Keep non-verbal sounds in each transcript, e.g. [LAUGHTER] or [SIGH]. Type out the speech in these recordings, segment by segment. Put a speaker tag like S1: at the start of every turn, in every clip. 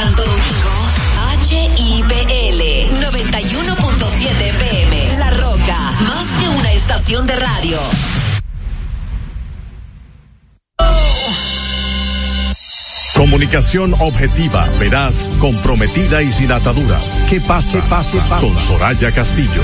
S1: Santo Domingo, HIPL 91.7 FM. La Roca, más que una estación de radio.
S2: Comunicación objetiva, veraz, comprometida y sin ataduras. ¿Qué pasa? ¿Qué pasa? Con Soraya Castillo.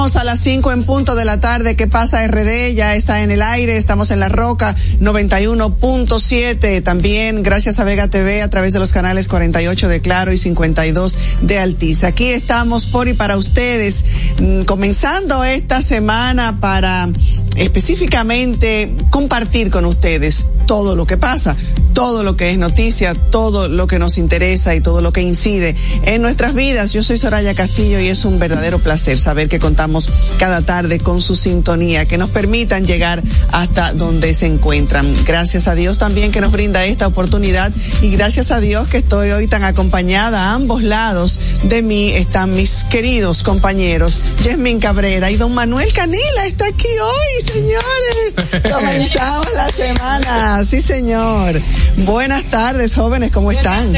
S3: Iniciamos a las 5 en punto de la tarde. ¿Qué pasa RD? Ya está en el aire. Estamos en La Roca 91.7. También gracias a Vega TV a través de los canales 48 de Claro y 52 de Altiza. Aquí estamos por y para ustedes. Mm, comenzando esta semana para específicamente compartir con ustedes todo lo que pasa, todo lo que es noticia, todo lo que nos interesa y todo lo que incide en nuestras vidas. Yo soy Soraya Castillo y es un verdadero placer saber que contamos cada tarde con su sintonía, que nos permitan llegar hasta donde se encuentran. Gracias a Dios también que nos brinda esta oportunidad y gracias a Dios que estoy hoy tan acompañada a ambos lados de mí están mis queridos compañeros, Yasmin Cabrera y don Manuel Canela está aquí hoy, señores. [LAUGHS] Comenzamos la semana, sí señor. Buenas tardes, jóvenes, ¿cómo están?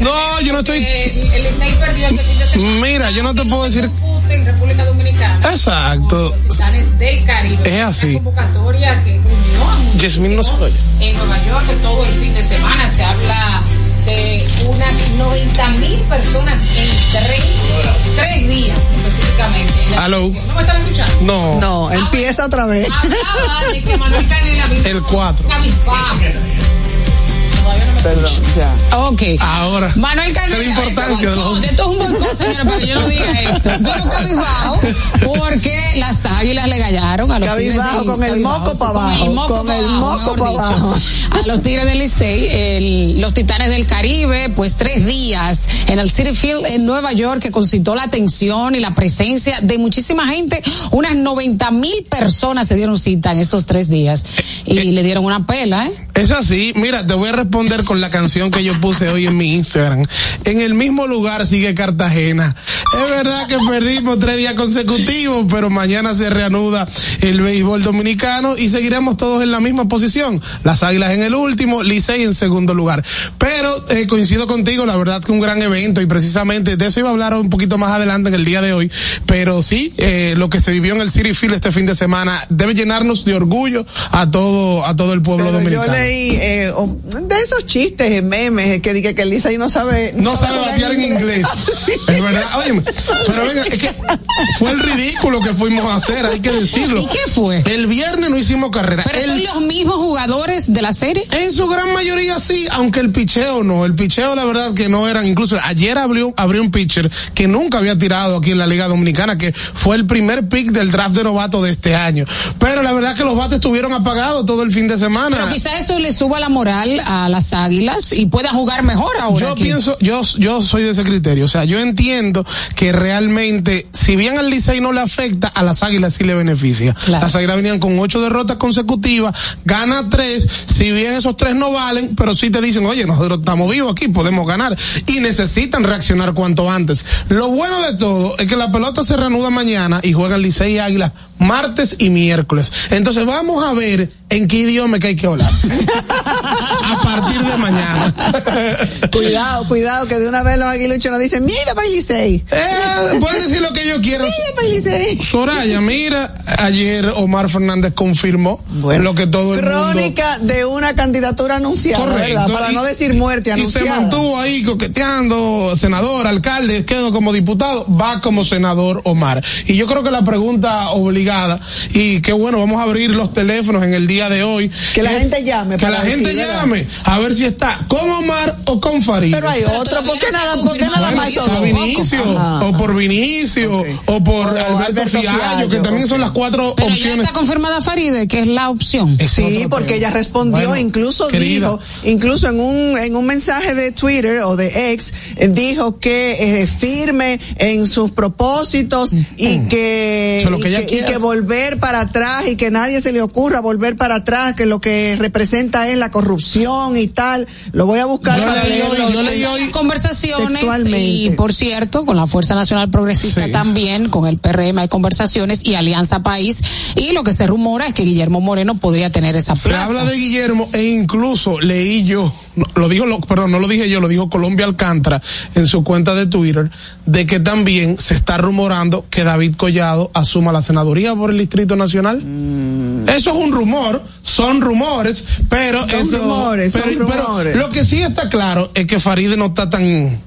S4: No, yo no estoy.
S5: El, el perdió este fin de semana.
S4: Mira, yo no te puedo decir
S5: en República Dominicana.
S4: Exacto.
S5: Del Caribe.
S4: Es así.
S5: Convocatoria que unió a
S4: Yasmín no se oye.
S5: En Nueva York, todo el fin de semana se habla de unas 90 mil personas en tres, tres días específicamente.
S4: Aló.
S5: ¿No me están escuchando?
S4: No.
S3: No, empieza otra vez.
S5: Hablaba de que Manuel Canela
S4: El 4.
S3: Perdón, ya.
S6: Ok.
S4: Ahora.
S6: Manuel.
S4: Esa es la importancia de los...
S6: Esto es un boicot, señora, para que yo no diga esto. Vino cabizbajo porque las águilas le gallaron a los
S3: cabizbajo,
S6: tigres del,
S3: con el moco para abajo.
S6: Con el moco
S3: con
S6: para
S3: el
S6: abajo,
S3: moco para
S6: dicho.
S3: abajo.
S6: A los tigres del Licey, el, los titanes del Caribe, pues tres días en el City Field en Nueva York que concitó la atención y la presencia de muchísima gente. Unas 90 mil personas se dieron cita en estos tres días y
S4: Eh,
S6: le dieron una pela, ¿eh?
S4: Es así, mira, te voy a responder con la canción que yo puse hoy en mi Instagram. En el mismo lugar sigue Cartagena. Es verdad que perdimos tres días consecutivos, pero mañana se reanuda el béisbol dominicano y seguiremos todos en la misma posición. Las Águilas en el último, Licey en segundo lugar. Pero eh, coincido contigo, la verdad que un gran evento y precisamente de eso iba a hablar un poquito más adelante en el día de hoy. Pero sí, eh, lo que se vivió en el City Field este fin de semana debe llenarnos de orgullo a todo a todo el pueblo
S3: Pero
S4: dominicano.
S3: Eh, o- de esos chistes, memes, que diga que el Licey no sabe.
S4: no sabe batear en inglés. [LAUGHS]
S3: Sí.
S4: Es verdad. Oye, pero venga, es que fue el ridículo que fuimos a hacer, hay que decirlo.
S6: ¿Y qué fue?
S4: El viernes no hicimos carrera.
S6: Pero
S4: El-
S6: son los mismos jugadores de la serie.
S4: en su gran mayoría sí, aunque el picheo no. El picheo, la verdad, que no eran. Incluso ayer abrió, abrió un pitcher que nunca había tirado aquí en la Liga Dominicana, que fue el primer pick del draft de novato de este año. Pero la verdad que los bates estuvieron apagados todo el fin de semana.
S6: Pero quizás eso le suba la moral a las águilas y puedan jugar mejor ahora.
S4: Yo
S6: aquí.
S4: pienso, yo, yo soy de ese criterio. O sea, yo entiendo que realmente, si bien al Licey no le afecta, a las águilas sí le beneficia.
S6: Claro.
S4: Las águilas venían con ocho derrotas consecutivas, gana tres, si bien esos tres no valen, pero sí te dicen, oye, nosotros estamos vivos aquí, podemos ganar. Y necesitan reaccionar cuanto antes. Lo bueno de todo es que la pelota se reanuda mañana y juegan Licey y Águilas martes y miércoles. Entonces vamos a ver en qué idioma que hay que hablar. a partir de mañana.
S3: Cuidado, cuidado, que de una vez los aguiluchos nos dicen, mira Licey.
S4: Eh, pueden decir lo que ellos quieran. [LAUGHS]
S3: Mira Licey.
S4: Soraya, mira, ayer Omar Fernández confirmó lo que todo el mundo...
S3: Crónica de una candidatura anunciada, ¿verdad? Para
S4: Y-
S3: no decir muerte
S4: Y se
S3: anunciada.
S4: mantuvo ahí coqueteando, senador, alcalde, quedó como diputado, va como senador Omar. Y yo creo que la pregunta obligada, y qué bueno, vamos a abrir los teléfonos en el día de hoy.
S3: Que la
S4: es-
S3: gente llame.
S4: Que
S3: para
S4: la gente llame a ver si está con Omar o con Farid.
S3: Pero hay otro, ¿por qué nada, por qué nada más
S4: o
S3: dos?
S4: Vinicio,
S3: Ajá.
S4: o por Vinicio, o por
S3: O
S4: Alberto,
S3: Alberto
S4: Fiallo,
S3: Fiallo,
S4: que también son las cuatro
S6: Pero ya
S4: opciones.
S6: está confirmada Faride, que es la opción.
S4: Es
S3: Sí, porque ella respondió,
S4: Bueno,
S3: incluso
S4: querida,
S3: dijo, incluso en un en un mensaje de Twitter o de ex, dijo que eh, firme en sus propósitos y que,
S4: lo que
S3: y,
S4: ella
S3: que y
S4: quiere.
S3: que volver para atrás y que nadie se le ocurra volver para atrás, que lo que representa es la corrupción y tal. Lo voy a buscar
S4: Yo
S3: para
S4: leí
S3: leerlo.
S4: yo leí hoy
S6: conversaciones y por cierto con la Fuerza Nacional Progresista
S4: Sí.
S6: también con el PRM hay conversaciones y Alianza País y lo que se rumora es que Guillermo Moreno podría tener esa
S4: Se
S6: plaza.
S4: habla de Guillermo e incluso leí yo, lo dijo, lo, perdón, no lo dije yo, lo dijo Colombia Alcántara en su cuenta de Twitter, de que también se está rumorando que David Collado asuma la senaduría por el Distrito Nacional. Eso es un rumor, son rumores, pero
S3: Son
S4: eso,
S3: rumores, son
S4: pero
S3: rumores.
S4: lo que sí está claro es que Faride no está tan,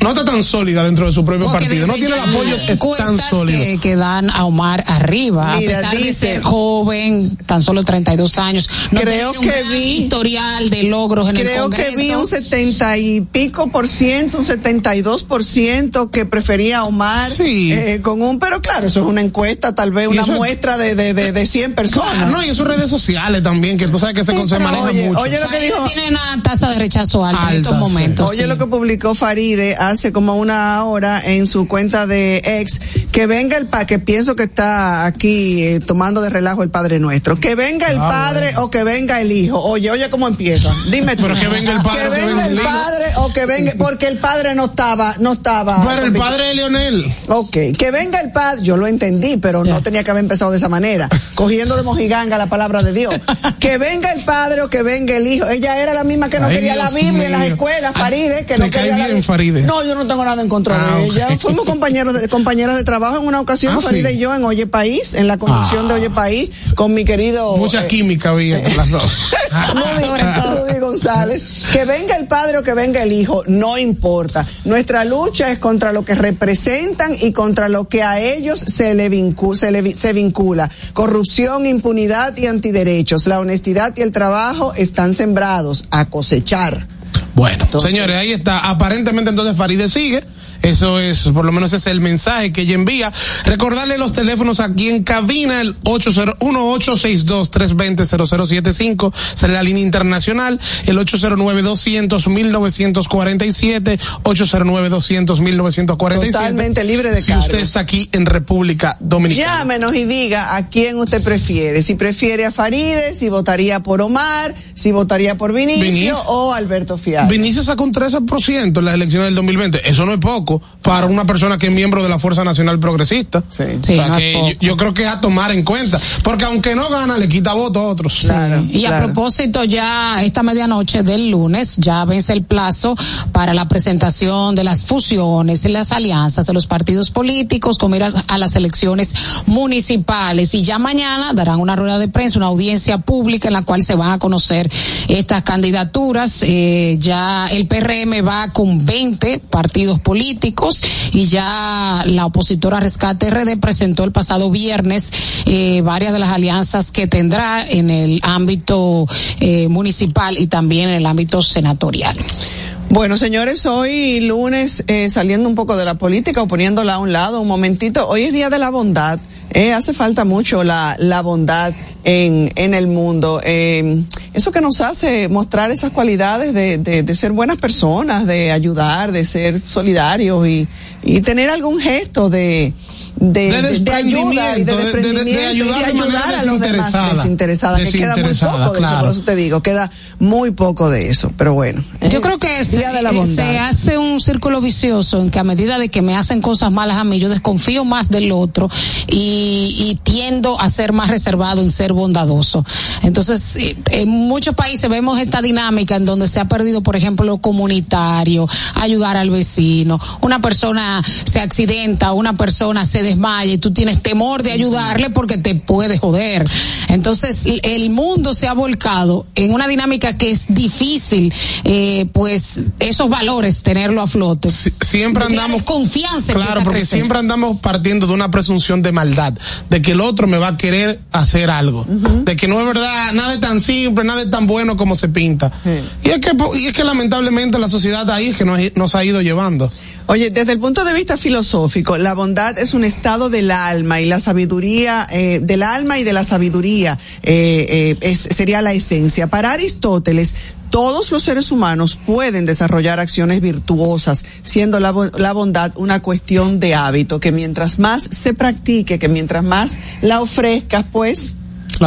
S4: no está tan sólida dentro de su propio
S6: Porque
S4: partido, no tiene el apoyo tan sólido.
S6: que, que dan a Omar arriba,
S3: Mira,
S6: a pesar de
S3: dice-
S6: ser joven, tan solo 32 años. No
S3: Creo
S6: un
S3: que
S6: gran
S3: vi-
S6: historial de logros en el
S3: Creo
S6: Congreso.
S3: que vi un setenta y pico por ciento, un setenta y dos por ciento que prefería a Omar
S4: Sí.
S3: eh, con un, pero claro, eso es una encuesta, tal vez una muestra de, de, de, de 100 personas.
S4: Claro, no, y en sus redes sociales también, que tú sabes que se,
S3: Sí,
S4: se maneja
S3: oye,
S4: mucho.
S3: oye, lo que dijo-
S6: tiene una tasa de rechazo alta, en
S4: Alta,
S6: estos
S4: sí.
S6: momentos.
S3: Oye
S6: sí.
S3: lo que publicó Faride hace como una hora en su cuenta de ex, que venga el pa, que pienso que está aquí eh, tomando de relajo el Padre Nuestro, que venga el
S4: Ah,
S3: padre o que venga el hijo. Oye, oye cómo empieza. Dime tú.
S4: Pero que venga el padre
S3: Que
S4: o que
S3: venga
S4: venga
S3: el padre o que venga, porque el padre no estaba, no estaba.
S4: Pero el padre de Leonel.
S3: Ok, que venga el padre, yo lo entendí, pero no tenía que haber empezado de esa manera, cogiendo de mojiganga la palabra de Dios. [LAUGHS] Que venga el padre o que venga el hijo. Ella era la misma que no
S4: Ay,
S3: quería la Biblia en las escuelas, Faride, que
S4: ¿te
S3: no quería la
S4: bien,
S3: Biblia.
S4: Faride?
S3: No, yo no tengo nada en contra
S4: Ah,
S3: de ella. Fuimos compañeros de, compañeras de trabajo en una ocasión,
S4: Ah,
S3: Faride
S4: sí.
S3: y yo, en Oye País, en la conducción
S4: Ah.
S3: de Oye País, con mi querido...
S4: Mucha
S3: eh,
S4: química había entre las dos. [LAUGHS]
S3: Luis, Luis González, que venga el padre o que venga el hijo, no importa. Nuestra lucha es contra lo que representan y contra lo que a ellos se le, se le se vincula. Corrupción, impunidad y antiderechos. La honestidad y el trabajo están sembrados a cosechar.
S4: Bueno,
S3: Entonces-
S4: señores, ahí está. Aparentemente entonces Faride sigue. Eso es, por lo menos ese es el mensaje que ella envía. Recordarle los teléfonos aquí en cabina, el 801-862-320-0075, será la línea internacional, el 809-200-1947, 809-200-1947.
S3: Totalmente libre de
S4: Si
S3: cargos.
S4: usted está aquí en República Dominicana.
S3: Llámenos y diga a quién usted prefiere. Si prefiere a Faride, si votaría por Omar, si votaría por Vinicio,
S4: Vinicio.
S3: o Alberto Fial.
S4: Vinicio sacó un 13% en las elecciones del 2020. Eso no es poco para una persona que es miembro de la Fuerza Nacional Progresista.
S3: Sí.
S6: Sí,
S4: O sea, que yo, yo creo que es a tomar en cuenta. Porque aunque no gana, le quita votos a otros.
S3: Claro.
S6: Y a propósito, ya esta medianoche del lunes ya vence el plazo para la presentación de las fusiones y las alianzas de los partidos políticos con miras a las elecciones municipales. Y ya mañana darán una rueda de prensa, una audiencia pública en la cual se van a conocer estas candidaturas. Eh, ya el PRM va con 20 partidos políticos y ya la opositora Rescate RD presentó el pasado viernes eh, varias de las alianzas que tendrá en el ámbito eh, municipal y también en el ámbito senatorial.
S3: Bueno, señores, hoy lunes, eh, saliendo un poco de la política o poniéndola a un lado un momentito, hoy es Día de la Bondad. Eh, hace falta mucho la, la bondad en, en el mundo. Eh, eso que nos hace mostrar esas cualidades de, de, de ser buenas personas, de ayudar, de ser solidarios y, y tener algún gesto de, de,
S4: De
S3: de- de ayuda y de
S4: desprendimiento, de- de- de
S3: desprendimiento y de
S4: ayudar de
S3: ayudar
S4: manera
S3: a los demás
S4: desinteresada.
S3: desinteresada, que queda muy poco de eso,
S4: claro.
S3: por eso te digo, queda muy poco de eso, pero bueno.
S6: Yo
S3: eh,
S6: creo que se,
S3: Día de la
S6: eh,
S3: bondad.
S6: se hace un círculo vicioso en que a medida de que me hacen cosas malas a mí, yo desconfío más del otro y, y tiendo a ser más reservado en ser bondadoso. Entonces, eh, en muchos países vemos esta dinámica en donde se ha perdido, por ejemplo, lo comunitario, ayudar al vecino. Una persona persona se accidenta, una persona se desmaya y tú tienes temor de ayudarle porque te puede joder. Entonces, el mundo se ha volcado en una dinámica que es difícil, eh, pues, esos valores tenerlo a flote.
S4: siempre andamos.
S6: confianza.
S4: Claro, porque siempre andamos partiendo de una presunción de maldad, de que el otro me va a querer hacer algo, de que no es verdad, nada es tan simple, nada es tan bueno como se pinta. Y es que, y es que lamentablemente la sociedad ahí es que nos, nos ha ido llevando.
S3: Oye, desde el punto de vista filosófico, la bondad es un estado del alma y la sabiduría, eh, del alma y de la sabiduría eh, eh, sería la esencia. Para Aristóteles, todos los seres humanos pueden desarrollar acciones virtuosas, siendo la, la, bondad una cuestión de hábito, que mientras más se practique, que mientras más la ofrezcas, pues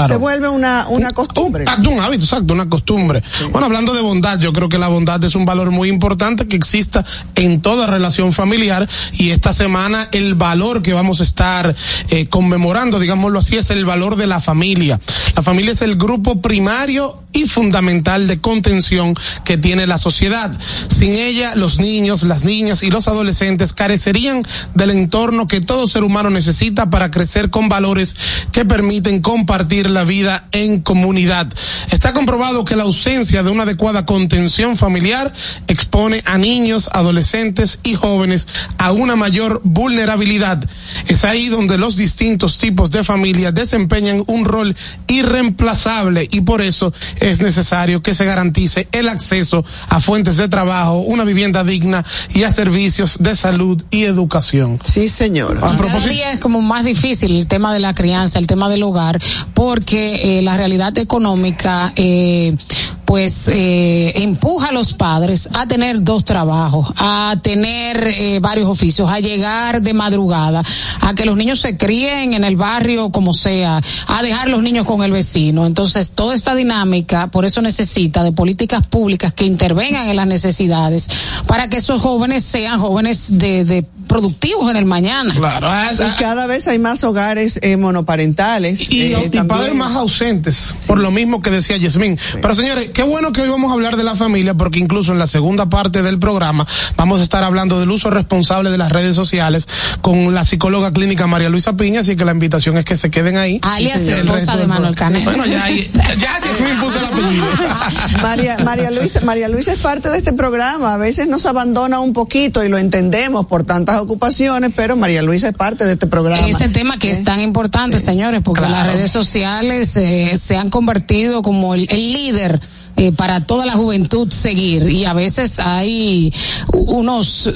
S3: se vuelve una, una costumbre.
S4: Un, un, hábito, exacto, una costumbre. Bueno, hablando de bondad, yo creo que la bondad es un valor muy importante que exista en toda relación familiar y esta semana el valor que vamos a estar eh, conmemorando, digámoslo así, es el valor de la familia. La familia es el grupo primario y fundamental de contención que tiene la sociedad. Sin ella, los niños, las niñas y los adolescentes carecerían del entorno que todo ser humano necesita para crecer con valores que permiten compartir la vida en comunidad. Está comprobado que la ausencia de una adecuada contención familiar expone a niños, adolescentes y jóvenes a una mayor vulnerabilidad. Es ahí donde los distintos tipos de familia desempeñan un rol irreemplazable y por eso es necesario que se garantice el acceso a fuentes de trabajo, una vivienda digna y a servicios de salud y educación.
S3: Sí, señor.
S6: A propósito, es como más difícil el tema de la crianza, el tema del hogar, porque eh, la realidad económica eh, pues eh, empuja a los padres a tener dos trabajos, a tener eh, varios oficios, a llegar de madrugada, a que los niños se críen en el barrio como sea, a dejar los niños con el vecino. Entonces, toda esta dinámica, por eso necesita de políticas públicas que intervengan en las necesidades para que esos jóvenes sean jóvenes de, de productivos en el mañana.
S3: Claro. Y cada vez hay más hogares eh, monoparentales.
S4: Y, eh, y padres más ausentes, sí. por lo mismo que decía Yasmín. Sí. Pero señores, qué bueno que hoy vamos a hablar de la familia, porque incluso en la segunda parte del programa vamos a estar hablando del uso responsable de las redes sociales con la psicóloga clínica María Luisa Piña, así que la invitación es que se queden ahí.
S6: Alias sí, esposa de Manuel Canet.
S4: Bueno, ya, ya puso el apellido. [LAUGHS]
S3: María, María Luisa, María Luisa es parte de este programa, a veces nos abandona un poquito y lo entendemos por tantas ocupaciones, pero María Luisa es parte de este programa.
S6: Ese tema que ¿Eh? es tan importante, sí. señores, porque claro. las redes sociales eh, se han convertido como el, el líder eh, para toda la juventud seguir y a veces hay unos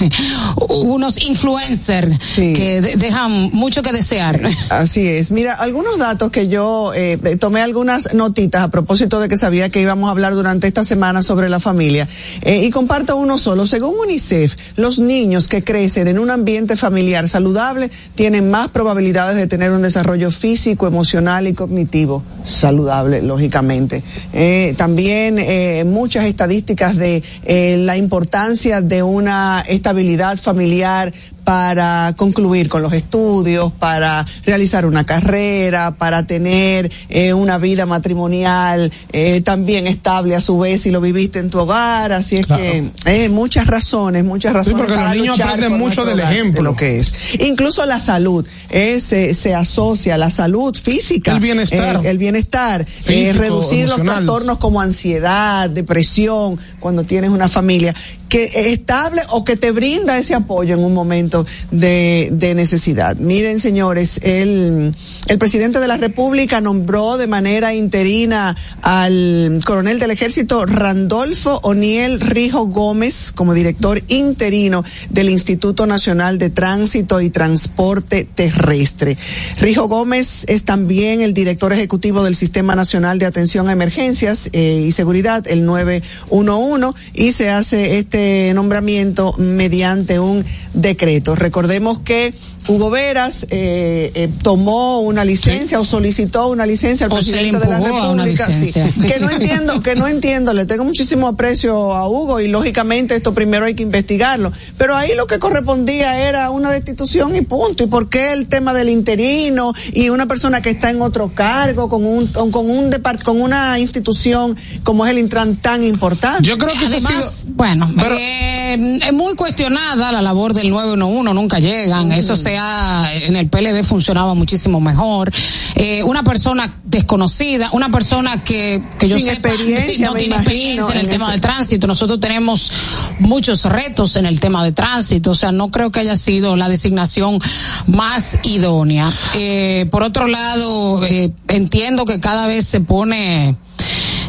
S6: [LAUGHS] unos influencers sí. que de dejan mucho que desear.
S3: Así es. Mira, algunos datos que yo eh, tomé algunas notitas a propósito de que sabía que íbamos a hablar durante esta semana sobre la familia eh, y comparto uno solo. Según UNICEF, los niños que crecen en un ambiente familiar saludable tienen más probabilidades de tener un desarrollo físico, emocional y cognitivo saludable, lógicamente. Eh, también eh, muchas estadísticas de eh, la importancia de una estabilidad familiar para concluir con los estudios, para realizar una carrera, para tener eh, una vida matrimonial eh, también estable a su vez si lo viviste en tu hogar, así es claro. que eh, muchas razones, muchas razones.
S4: Sí, porque
S3: para
S4: los niños aprenden mucho del ejemplo.
S3: De lo que es. Incluso la salud, se, se asocia la salud física,
S4: el bienestar,
S3: el bienestar,
S4: Físico,
S3: reducir
S4: emocional.
S3: los trastornos como ansiedad, depresión, cuando tienes una familia que es estable o que te brinda ese apoyo en un momento de, necesidad. Miren, señores, el, el presidente de la República nombró de manera interina al coronel del ejército Randolfo Oniel Rijo Gómez como director interino del Instituto Nacional de Tránsito y Transporte Terrestre. Rijo Gómez es también el director ejecutivo del Sistema Nacional de Atención a Emergencias eh, y Seguridad, el 911, y se hace este nombramiento mediante un decreto. Recordemos que Hugo Veras eh, eh, tomó una licencia o solicitó una licencia al
S6: O se le
S3: presidente de la
S6: empujó a una
S3: República. sí. que no entiendo, que no entiendo, le tengo muchísimo aprecio a Hugo y lógicamente esto primero hay que investigarlo. Pero ahí lo que correspondía era una destitución y punto. ¿Y por qué el tema del interino y una persona que está en otro cargo con un con un depart con una institución como es el Intran tan importante?
S4: Yo creo que eso ha
S6: Además,
S4: sido-
S6: bueno,
S4: Pero-
S6: eh, es muy cuestionada la labor del 911, nunca llegan. Eso en el PLD funcionaba muchísimo mejor. Eh, una persona desconocida, una persona que, que yo
S3: Sin
S6: sepa, [LAUGHS]
S3: experiencia,
S6: sí, no tiene experiencia en el
S3: en
S6: tema
S3: ese-
S6: del tránsito. Nosotros tenemos muchos retos en el tema de tránsito, o sea, no creo que haya sido la designación más idónea. Eh, por otro lado, eh, entiendo que cada vez se pone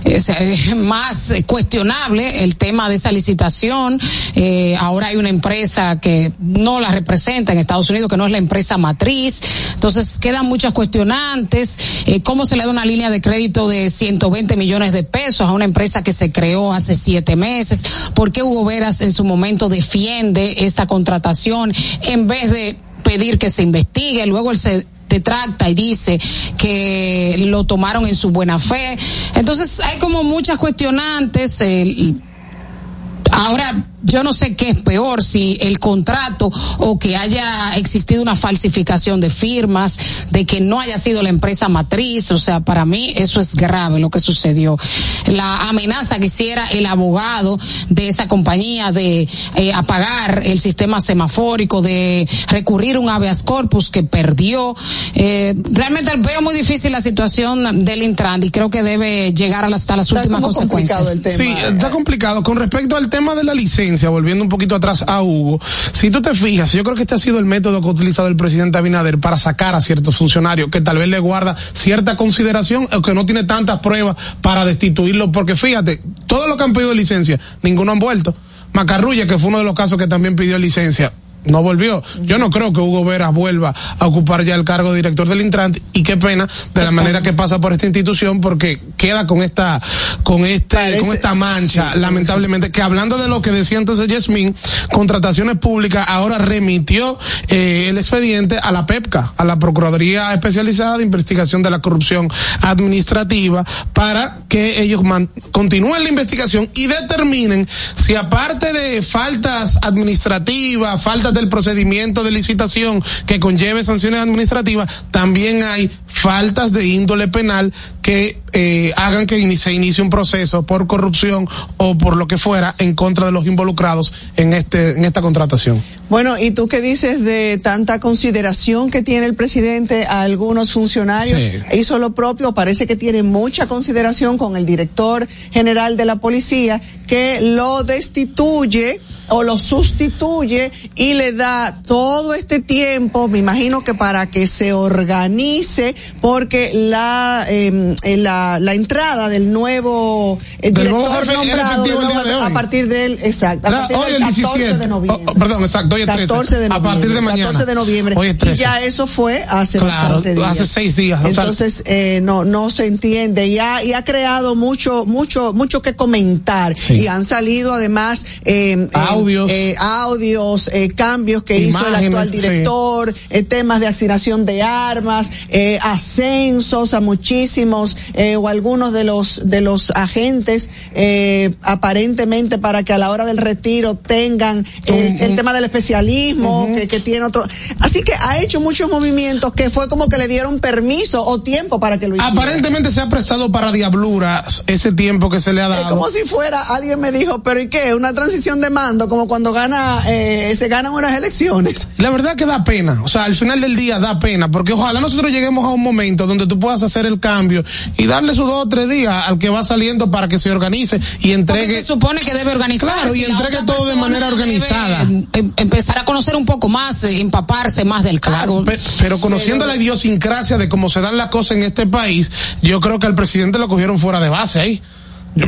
S6: es más cuestionable el tema de esa licitación. Eh, ahora hay una empresa que no la representa en Estados Unidos, que no es la empresa matriz. Entonces quedan muchas cuestionantes. Eh, ¿Cómo se le da una línea de crédito de 120 millones de pesos a una empresa que se creó hace siete meses? ¿Por qué Hugo Veras en su momento defiende esta contratación en vez de pedir que se investigue? Luego él detracta y dice que lo tomaron en su buena fe. Entonces hay como muchas cuestionantes. eh, ahora yo no sé qué es peor, si el contrato o que haya existido una falsificación de firmas, de que no haya sido la empresa matriz. O sea, para mí eso es grave lo que sucedió. La amenaza que hiciera el abogado de esa compañía de eh, apagar el sistema semafórico, de recurrir a un habeas corpus que perdió. Eh, realmente veo muy difícil la situación del Intran y creo que debe llegar a las- hasta las
S3: Está
S6: últimas consecuencias.
S3: el tema.
S4: Sí, está complicado. Con respecto al tema de la licencia, volviendo un poquito atrás a Hugo, si tú te fijas, yo creo que este ha sido el método que ha utilizado el presidente Abinader para sacar a ciertos funcionarios que tal vez le guarda cierta consideración o que no tiene tantas pruebas para destituirlo, porque fíjate, todos los que han pedido licencia, ninguno han vuelto. Macarrulla, que fue uno de los casos que también pidió licencia, no volvió. Yo no creo que Hugo Veras vuelva a ocupar ya el cargo de director del Intran y qué pena de la manera que pasa por esta institución porque queda con esta con este
S3: Parece-
S4: con esta mancha lamentablemente que hablando de lo que decía entonces Yasmín contrataciones públicas ahora remitió eh, el expediente a la PEPCA a la Procuraduría Especializada de Investigación de la Corrupción Administrativa para que ellos continúen la investigación y determinen si aparte de faltas administrativas, faltas del procedimiento de licitación que conlleve sanciones administrativas, también hay faltas de índole penal que eh, hagan que se inicie un proceso por corrupción o por lo que fuera en contra de los involucrados en este en esta contratación.
S3: Bueno, ¿y tú qué dices de tanta consideración que tiene el presidente a algunos funcionarios?
S4: Sí.
S3: Hizo lo propio, parece que tiene mucha consideración con el director general de la policía que lo destituye o lo sustituye y le da todo este tiempo, me imagino que para que se organice, porque la eh, eh, la, la entrada del nuevo eh,
S4: Del nuevo
S3: director
S4: jefe era
S3: nombrado del
S4: el día
S3: nuevo
S4: de
S3: jefe,
S4: hoy.
S3: a partir del exacto, a partir
S4: hoy
S3: del
S4: el
S3: 14
S4: 17.
S3: de noviembre.
S4: Oh, oh, perdón, exacto, hoy es 13.
S3: 14 de
S4: A
S3: noviembre.
S4: partir de mañana.
S3: 14 de noviembre.
S4: Hoy es 13.
S3: Y ya eso fue hace
S4: Claro,
S3: días.
S4: hace seis días, o sea-
S3: Entonces, eh, no, no se entiende. Y ha, y ha creado mucho, mucho, mucho que comentar.
S4: Sí.
S3: Y han salido además, eh, eh,
S4: Audios.
S3: eh, audios, eh, cambios que hizo el actual
S4: sí.
S3: director, eh, temas de asignación de armas, eh, ascensos a muchísimos, eh, o algunos de los, de los agentes, eh, aparentemente para que a la hora del retiro tengan el tema del especialismo, que, que tiene otro. Así que ha hecho muchos movimientos que fue como que le dieron permiso o tiempo para que lo hiciera.
S4: Aparentemente se ha prestado para diabluras ese tiempo que se le ha
S3: Es
S4: dado.
S3: como si fuera, alguien me dijo, pero ¿y qué? Una transición de mando, como cuando gana, eh, se ganan unas elecciones.
S4: La verdad que da pena, o sea, al final del día da pena, porque ojalá nosotros lleguemos a un momento donde tú puedas hacer el cambio y darle sus dos o tres días al que va saliendo para que se organice y
S6: Porque
S4: entregue.
S6: se supone que debe organizar.
S4: Claro, y entregue todo de manera organizada.
S6: em, empezar a conocer un poco más, eh, empaparse más del cargo.
S4: Pe- Pero conociendo la idiosincrasia de cómo se dan las cosas en este país, yo creo que al presidente lo cogieron fuera de base ahí. Yo-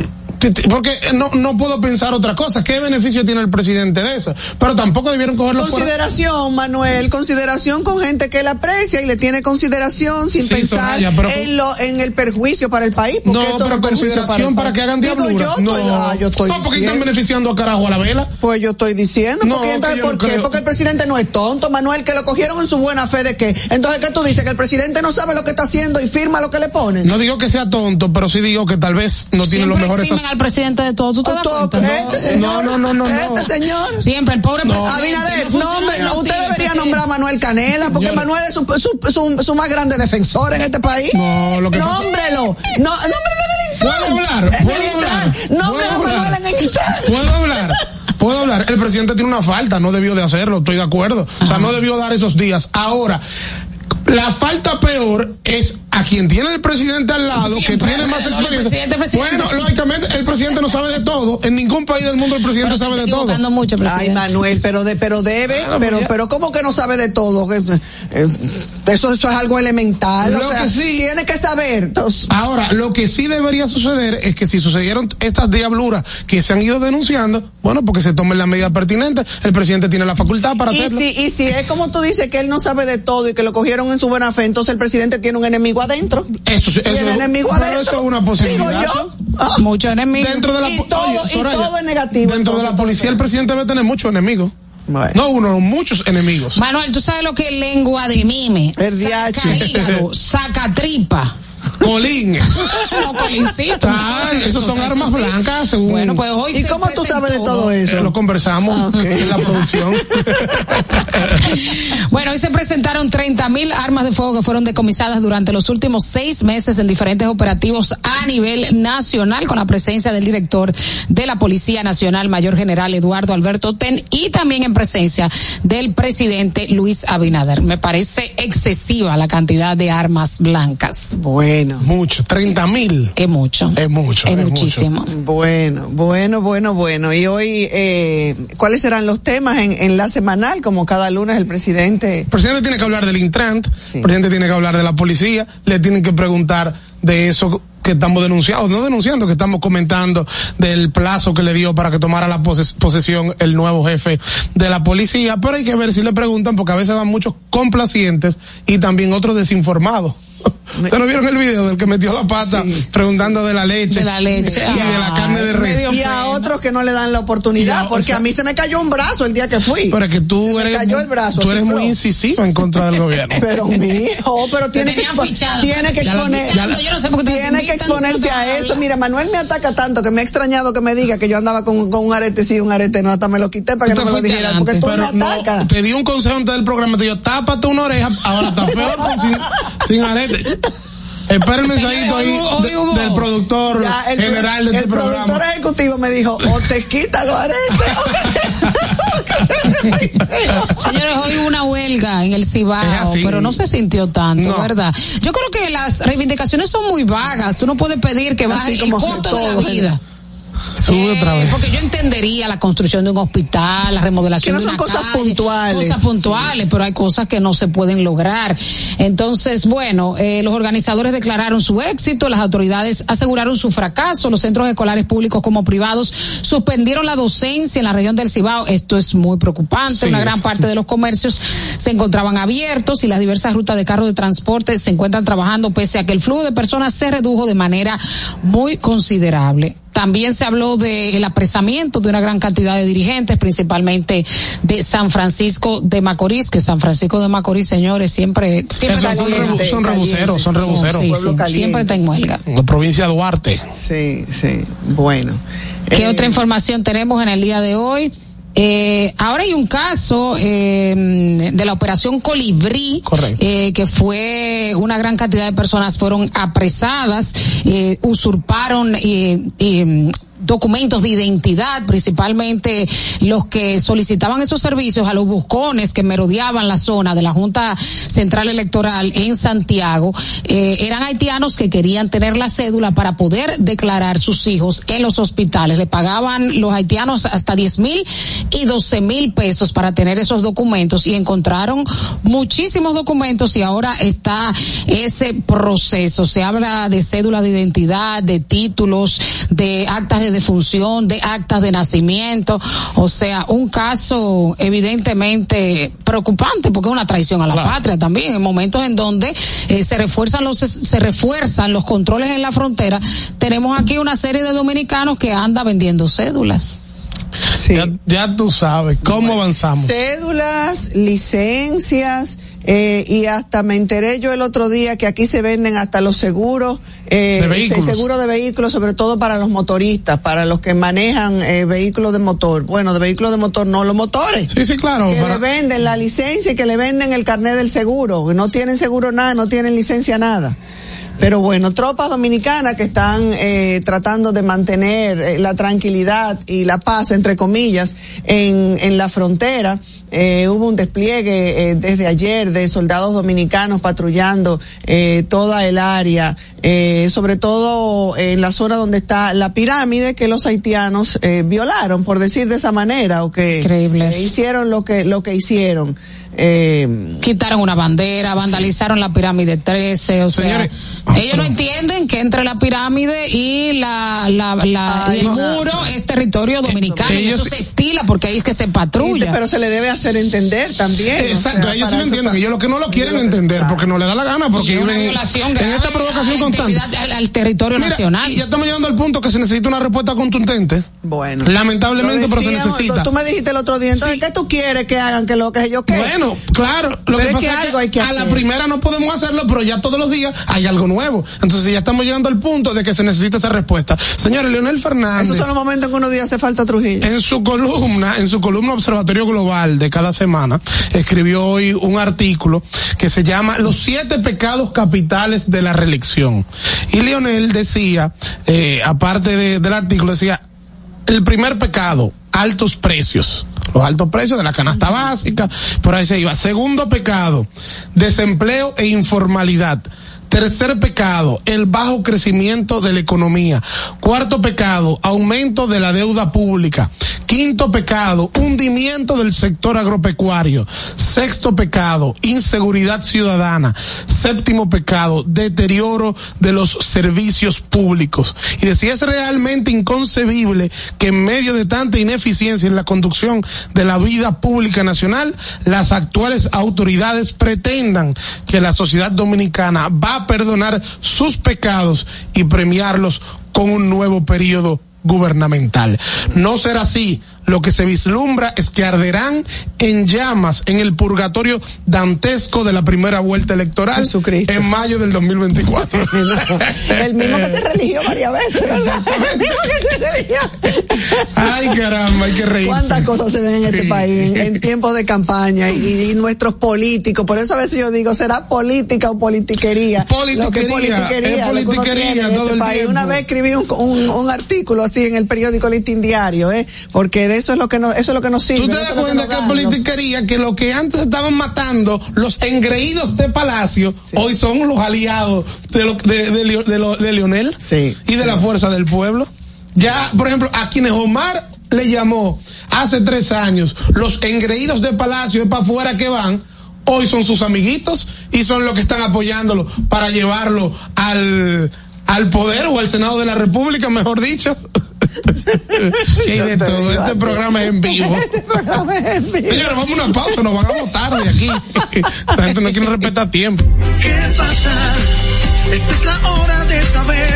S4: porque no, no puedo pensar otra cosa. ¿Qué beneficio tiene el presidente de eso? Pero tampoco debieron cogerlo
S3: Consideración, Manuel, consideración con gente que él aprecia y le tiene consideración sin pensar en, lo, en el perjuicio para el país.
S4: No, pero consideración para, que hagan diablura.
S3: no, ah, yo estoy no,
S4: porque están beneficiando a carajo a la vela.
S3: Pues yo estoy diciendo.
S4: No,
S3: porque, ¿Por qué? Porque el presidente no es tonto, Manuel, que lo cogieron en su buena fe de que. Entonces, ¿qué tú dices? Que el presidente no sabe lo que está haciendo y firma lo que le ponen.
S4: No digo que sea tonto, pero sí digo que tal vez no tiene los mejores.
S6: Presidente de todo. ¿Tú te das cuenta?
S3: Este señor,
S4: no, no, no, no.
S3: Este señor.
S6: Siempre el pobre presidente.
S3: Abinader, no, usted debería nombrar a Manuel Canela, porque Manuel es su, su, su, más grande defensor en este país.
S4: No, lo que
S3: Nómbrelo. No, nómbrelo en el
S4: Intran. ¿Puedo hablar? ¿Puedo hablar?
S3: Nómbrelo a Manuel en el Intran.
S4: ¿Puedo hablar? Puedo hablar. El presidente tiene una falta, no debió de hacerlo, estoy de acuerdo. O sea, no debió dar esos días. Ahora, la falta peor es a quien tiene el presidente al lado, que tiene más experiencia. Bueno, lógicamente, el presidente no sabe de todo. En ningún país del mundo el presidente sabe de todo.
S3: Mucho, Ay, Manuel, pero de, pero debe, pero, pero ¿cómo que no sabe de todo? Eh, eso, eso es algo elemental. Lo o sea, que sí, tiene que saber.
S4: Ahora, lo que sí debería suceder es que si sucedieron estas diabluras que se han ido denunciando, bueno, porque se tomen las medidas pertinentes, el presidente tiene la facultad para
S3: y
S4: hacerlo.
S3: Si, y si es como tú dices que él no sabe de todo y que lo cogieron en su buena fe, entonces el presidente tiene un enemigo adentro.
S4: Eso, eso,
S3: el enemigo adentro.
S4: eso es una posibilidad.
S3: Ah.
S6: Muchos enemigos.
S3: Dentro de la, y todo, y todo es negativo.
S4: Dentro de la policía el presidente debe tener muchos enemigos. No uno, muchos enemigos.
S6: Manuel, ¿tú sabes lo que es lengua de mime?
S3: El saca
S6: hígado, [LAUGHS] saca tripa.
S4: Colín. Ah, esos son armas blancas, según.
S6: Bueno, pues hoy
S3: ¿Y cómo tú sabes de todo eso?
S4: Eh, lo conversamos ah, en la producción. [LAUGHS]
S6: bueno, hoy se presentaron 30 mil armas de fuego que fueron decomisadas durante los últimos seis meses en diferentes operativos a nivel nacional con la presencia del director de la Policía Nacional, Mayor General Eduardo Alberto Ten, y también en presencia del presidente Luis Abinader. Me parece excesiva la cantidad de armas blancas.
S3: Bueno.
S4: Mucho, 30 mil.
S6: Es mucho.
S4: Es mucho.
S6: Es, muchísimo.
S3: Bueno, bueno, bueno, bueno. Y hoy, eh, ¿cuáles serán los temas en, en, la semanal? Como cada lunes el presidente.
S4: El presidente tiene que hablar del Intrant, el presidente tiene que hablar de la policía, le tienen que preguntar de eso que estamos denunciando, no denunciando, que estamos comentando del plazo que le dio para que tomara la posesión el nuevo jefe de la policía, pero hay que ver si le preguntan, porque a veces van muchos complacientes y también otros desinformados. ¿Ustedes no vieron el video del que metió la pata preguntando de la leche?
S6: De la leche.
S4: Y de la carne de res.
S3: Y a otros que no le dan la oportunidad, porque a mí se me cayó un brazo el día que fui.
S4: Pero es que tú eres.
S3: cayó el brazo.
S4: Tú eres muy incisivo en contra del gobierno. [LAUGHS]
S3: pero mijo, pero tiene que, tiene que exponer.
S6: Yo no sé por
S3: qué tiene que exponerse a eso. Mira, Manuel me ataca tanto que me ha extrañado que me diga que yo andaba con, con un arete sí, un arete no. Hasta me lo quité para que no me lo dijera. Porque tú me atacas.
S4: te di un consejo antes del programa. Te digo, tápate una oreja. Ahora está peor sin, sin arete. Espera el mensajito ahí del productor general de este programa.
S3: El productor ejecutivo me dijo, o te quita los [LAUGHS] aretes. [LAUGHS]
S6: Señores, hoy hubo una huelga en el Cibao, pero no se sintió tanto, ¿verdad? Yo creo que las reivindicaciones son muy vagas. Tú no puedes pedir que baje el costo de la vida.
S4: Sube otra vez.
S6: Porque yo entendería la construcción de un hospital, la remodelación
S3: que no
S6: de
S3: son cosas puntuales.
S6: Cosas puntuales, pero hay cosas que no se pueden lograr. Entonces, bueno, eh, los organizadores declararon su éxito, las autoridades aseguraron su fracaso, los centros escolares públicos como privados suspendieron la docencia en la región del Cibao. Esto es muy preocupante. Una gran parte de los comercios se encontraban abiertos y las diversas rutas de carros de transporte se encuentran trabajando pese a que el flujo de personas se redujo de manera muy considerable. También se habló del apresamiento de una gran cantidad de dirigentes, principalmente de San Francisco de Macorís, que San Francisco de Macorís, señores, siempre, siempre
S4: son, son rebuseros, son rebuseros.
S6: siempre está en huelga.
S4: La provincia de Duarte.
S3: Sí, sí. Bueno.
S6: ¿Qué eh, otra información tenemos en el día de hoy? Eh, ahora hay un caso eh, de la operación Colibrí, eh, que fue una gran cantidad de personas fueron apresadas, eh, usurparon eh, documentos de identidad, principalmente los que solicitaban esos servicios a los buscones que merodeaban la zona de la Junta Central Electoral en Santiago, eh, eran haitianos que querían tener la cédula para poder declarar sus hijos en los hospitales. Le pagaban los haitianos hasta 10 mil y 12 mil pesos para tener esos documentos y encontraron muchísimos documentos y ahora está ese proceso. Se habla de cédula de identidad, de títulos, de actas de defunción, de actas de nacimiento, o sea, un caso evidentemente preocupante porque es una traición a la patria también, en momentos en donde eh, se refuerzan los se refuerzan los controles en la frontera, tenemos aquí una serie de dominicanos que anda vendiendo cédulas.
S4: Sí. Ya, ya, tú sabes cómo avanzamos.
S3: Cédulas, licencias, eh, y hasta me enteré yo el otro día que aquí se venden hasta los seguros, eh,
S4: de vehículos.
S3: seguro de vehículos, sobre todo para los motoristas, para los que manejan eh, vehículos de motor. Bueno, de vehículos de motor, no los motores.
S4: Sí, sí, claro.
S3: Que para... le venden la licencia y que le venden el carnet del seguro. No tienen seguro nada, no tienen licencia nada. Pero bueno, tropas dominicanas que están eh, tratando de mantener eh, la tranquilidad y la paz, entre comillas, en, en la frontera. Eh, hubo un despliegue eh, desde ayer de soldados dominicanos patrullando eh, toda el área, sobre todo en la zona donde está la pirámide que los haitianos violaron, por decir de esa manera, o que hicieron lo que, lo que hicieron.
S6: Eh, quitaron una bandera, vandalizaron sí. la pirámide 13, o
S4: Señores,
S6: sea, ellos no entienden que entre la pirámide y la, la, la Ay, y el no. muro es territorio dominicano,
S4: ellos,
S6: y eso se estila porque ahí es que se patrulla.
S3: Pero se le debe hacer entender también.
S4: Exacto,
S3: o sea,
S4: ellos sí lo entienden, ellos lo que no lo quieren entender porque no le da la gana, porque
S6: y una
S4: viven
S6: violación
S4: en esa provocación constante.
S6: Al, al territorio
S4: Mira,
S6: nacional.
S4: Y ya estamos llegando al punto que se necesita una respuesta contundente.
S3: Bueno.
S4: Lamentablemente, pero se necesita.
S3: Tú me dijiste el otro día, entonces,
S4: Sí.
S3: ¿qué tú quieres que hagan? Que lo que yo qué.
S4: Bueno, claro, lo
S3: Pero
S4: que
S3: es
S4: pasa
S3: que
S4: es
S3: algo hay que
S4: a la
S3: hacer.
S4: primera no podemos hacerlo, pero ya todos los días hay algo nuevo. Entonces ya estamos llegando al punto de que se necesita esa respuesta. Señores, Leonel Fernández.
S3: Esos son los momentos en que uno día hace falta Trujillo.
S4: En su columna, en su columna Observatorio Global de cada semana, escribió hoy un artículo que se llama Los siete pecados capitales de la reelección. Y Leonel decía, eh, aparte de, del artículo, decía, el primer pecado, altos precios. Los altos precios de la canasta básica, por ahí se iba. Segundo pecado, desempleo e informalidad. Tercer pecado, el bajo crecimiento de la economía. Cuarto pecado, aumento de la deuda pública. Quinto pecado, hundimiento del sector agropecuario. Sexto pecado, inseguridad ciudadana. Séptimo pecado, deterioro de los servicios públicos. Y decía, es realmente inconcebible que en medio de tanta ineficiencia en la conducción de la vida pública nacional, las actuales autoridades pretendan que la sociedad dominicana va perdonar sus pecados y premiarlos con un nuevo periodo gubernamental. No será así. Lo que se vislumbra es que arderán en llamas en el purgatorio dantesco de la primera vuelta electoral
S3: Jesucristo.
S4: en mayo del 2024. [LAUGHS]
S3: el mismo que se religió varias veces. El mismo que se religió.
S4: Ay, caramba, hay que reírse.
S3: ¿Cuántas cosas se ven en este país en, en tiempos de campaña y, y nuestros políticos? Por eso a veces yo digo, ¿será política o politiquería?
S4: Politiquería,
S3: Lo que
S4: es politiquería todo
S3: este
S4: el
S3: país.
S4: tiempo.
S3: Una vez escribí un, un, un artículo así en el periódico Listín Diario, ¿eh? Porque de eso es lo que no, eso es lo que nos sirve.
S4: ¿Tú te das cuenta que es politiquería? Que lo que antes estaban matando los engreídos de Palacio, hoy son los aliados de, lo, de, de, Leo- de lo- de Leonel
S3: Sí,
S4: y de la fuerza del pueblo. Ya, por ejemplo, a quienes Omar le llamó hace tres años, los engreídos de Palacio es para afuera que van, hoy son sus amiguitos y son los que están apoyándolo para llevarlo al, al poder o al Senado de la República, mejor dicho. [LAUGHS] y de todo, este programa es en vivo. [LAUGHS]
S3: Este programa es en vivo.
S4: Señores, vamos a una pausa, nos van a votar de aquí. La gente no quiere respetar tiempo.
S7: ¿Qué pasa? Esta es la hora de saber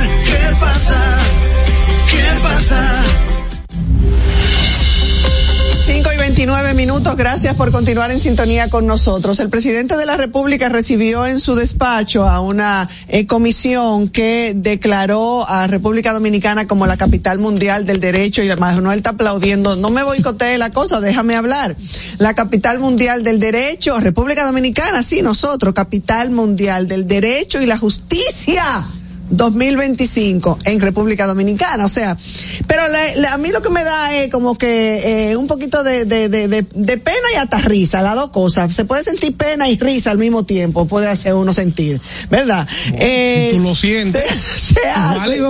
S7: pasa. ¿Qué pasa?
S3: 5 y 29 minutos, gracias por continuar en sintonía con nosotros. El presidente de la República recibió en su despacho a una eh, comisión que declaró a República Dominicana como la capital mundial del derecho y Manuel está aplaudiendo. No me boicotee la cosa, déjame hablar. La capital mundial del derecho, República Dominicana, sí, nosotros, capital mundial del derecho y la justicia. 2025 en República Dominicana, o sea, pero le- a mí lo que me da es como que eh, un poquito de, de, de, de, de pena y hasta risa, las dos cosas. Se puede sentir pena y risa al mismo tiempo, puede hacer uno sentir, ¿verdad? Eh,
S4: si tú lo sientes,
S3: se, [LAUGHS] se hace,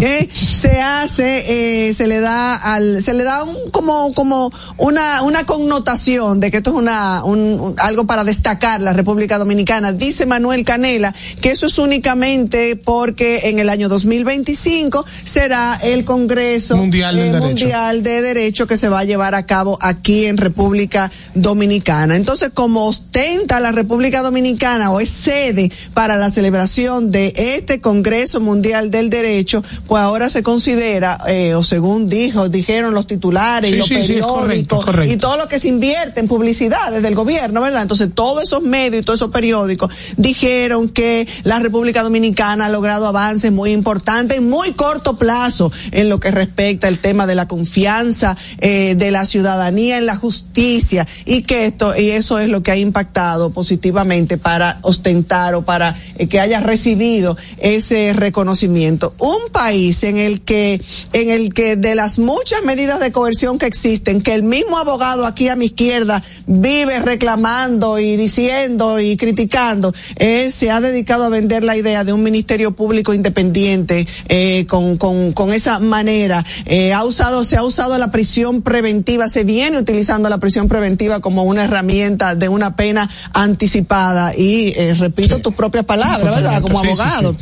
S3: eh, se hace, eh, se le da al, se le da un, como, como una, una connotación de que esto es una, un, un- algo para destacar la República Dominicana. Dice Manuel Canela que eso es únicamente porque en el año 2025 será el Congreso
S4: Mundial del
S3: eh. Mundial de Derecho que se va a llevar a cabo aquí en República Dominicana. Entonces, como ostenta la República Dominicana o es sede para la celebración de este Congreso Mundial del Derecho, pues ahora se considera, eh, o según dijo, dijeron los titulares y los
S4: sí, sí, es
S3: periódicos
S4: correcto, correcto.
S3: y todo lo que se invierte en publicidad desde el gobierno, ¿verdad? Entonces, todos esos medios y todos esos periódicos dijeron que la República Dominicana ha logrado avances muy importantes en muy corto plazo en lo que respecta al tema de la confianza eh, de la ciudadanía en la justicia y que esto y eso es lo que ha impactado positivamente para ostentar o para eh, que haya recibido ese reconocimiento. Un país en el que en el que de las muchas medidas de coerción que existen, que el mismo abogado aquí a mi izquierda vive reclamando y diciendo y criticando, eh, se ha dedicado a vender la idea de un ministerio público independiente eh, con, con, con esa manera. Eh, ha usado, se ha usado la prisión preventiva, se viene utilizando la prisión preventiva como una herramienta de una pena anticipada y eh, repito tus propias palabras, ¿verdad? Como
S4: Sí, sí,
S3: abogado.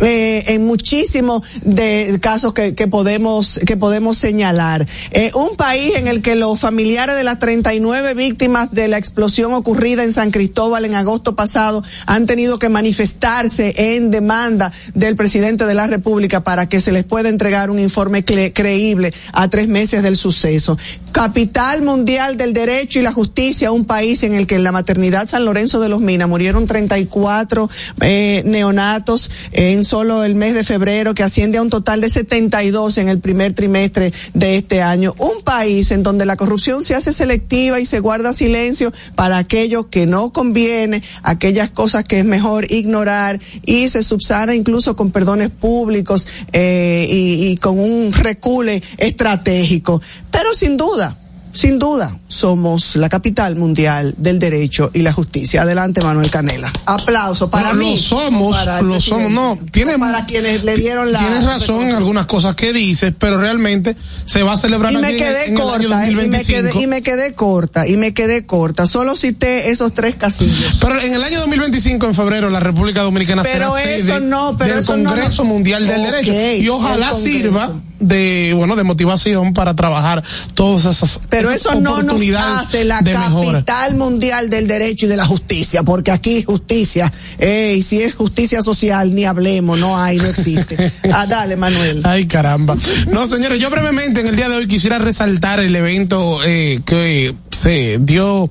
S3: Eh, en muchísimos de casos que, que podemos que podemos señalar. Eh, un país en el que los familiares de las 39 víctimas de la explosión ocurrida en San Cristóbal en agosto pasado han tenido que manifestarse en demanda del presidente de la República para que se les pueda entregar un informe cre- creíble a tres meses del suceso. Capital mundial del derecho y la justicia, un país en el que en la maternidad San Lorenzo de los Minas murieron 34 eh, neonatos en solo el mes de febrero, que asciende a un total de 72 en el primer trimestre de este año. Un país en donde la corrupción se hace selectiva y se guarda silencio para aquello que no conviene, aquellas cosas que es mejor ignorar y se subsana incluso con perdones públicos eh, y, y con un recule estratégico. Pero sin duda, sin duda, somos la capital mundial del derecho y la justicia. Adelante, Manuel Canela. Aplauso para
S4: No,
S3: mí.
S4: Lo somos,
S3: para
S4: lo somos, no. Tiene,
S3: para quienes le dieron la.
S4: Tienes razón en algunas cosas que dices, pero realmente se va a celebrar
S3: Y me
S4: en-
S3: quedé
S4: en el año
S3: corta, y me
S4: 2025.
S3: quedé, y me quedé corta, y me quedé corta. Solo cité esos tres casillos.
S4: Pero en el año 2025, en febrero, la República Dominicana
S3: Pero
S4: será
S3: eso
S4: sede
S3: no, pero
S4: del
S3: eso
S4: Congreso Mundial del Derecho. Y ojalá sirva de, bueno, de motivación para trabajar todas esas,
S3: Pero
S4: esas
S3: eso no nos hace la
S4: mejora.
S3: capital mundial del derecho y de la justicia, porque aquí justicia, ey, si es justicia social, ni hablemos, no hay, no existe. [LAUGHS] Ah, dale, Manuel.
S4: Ay, caramba. No, señores, yo brevemente en el día de hoy quisiera resaltar el evento eh, que se dio,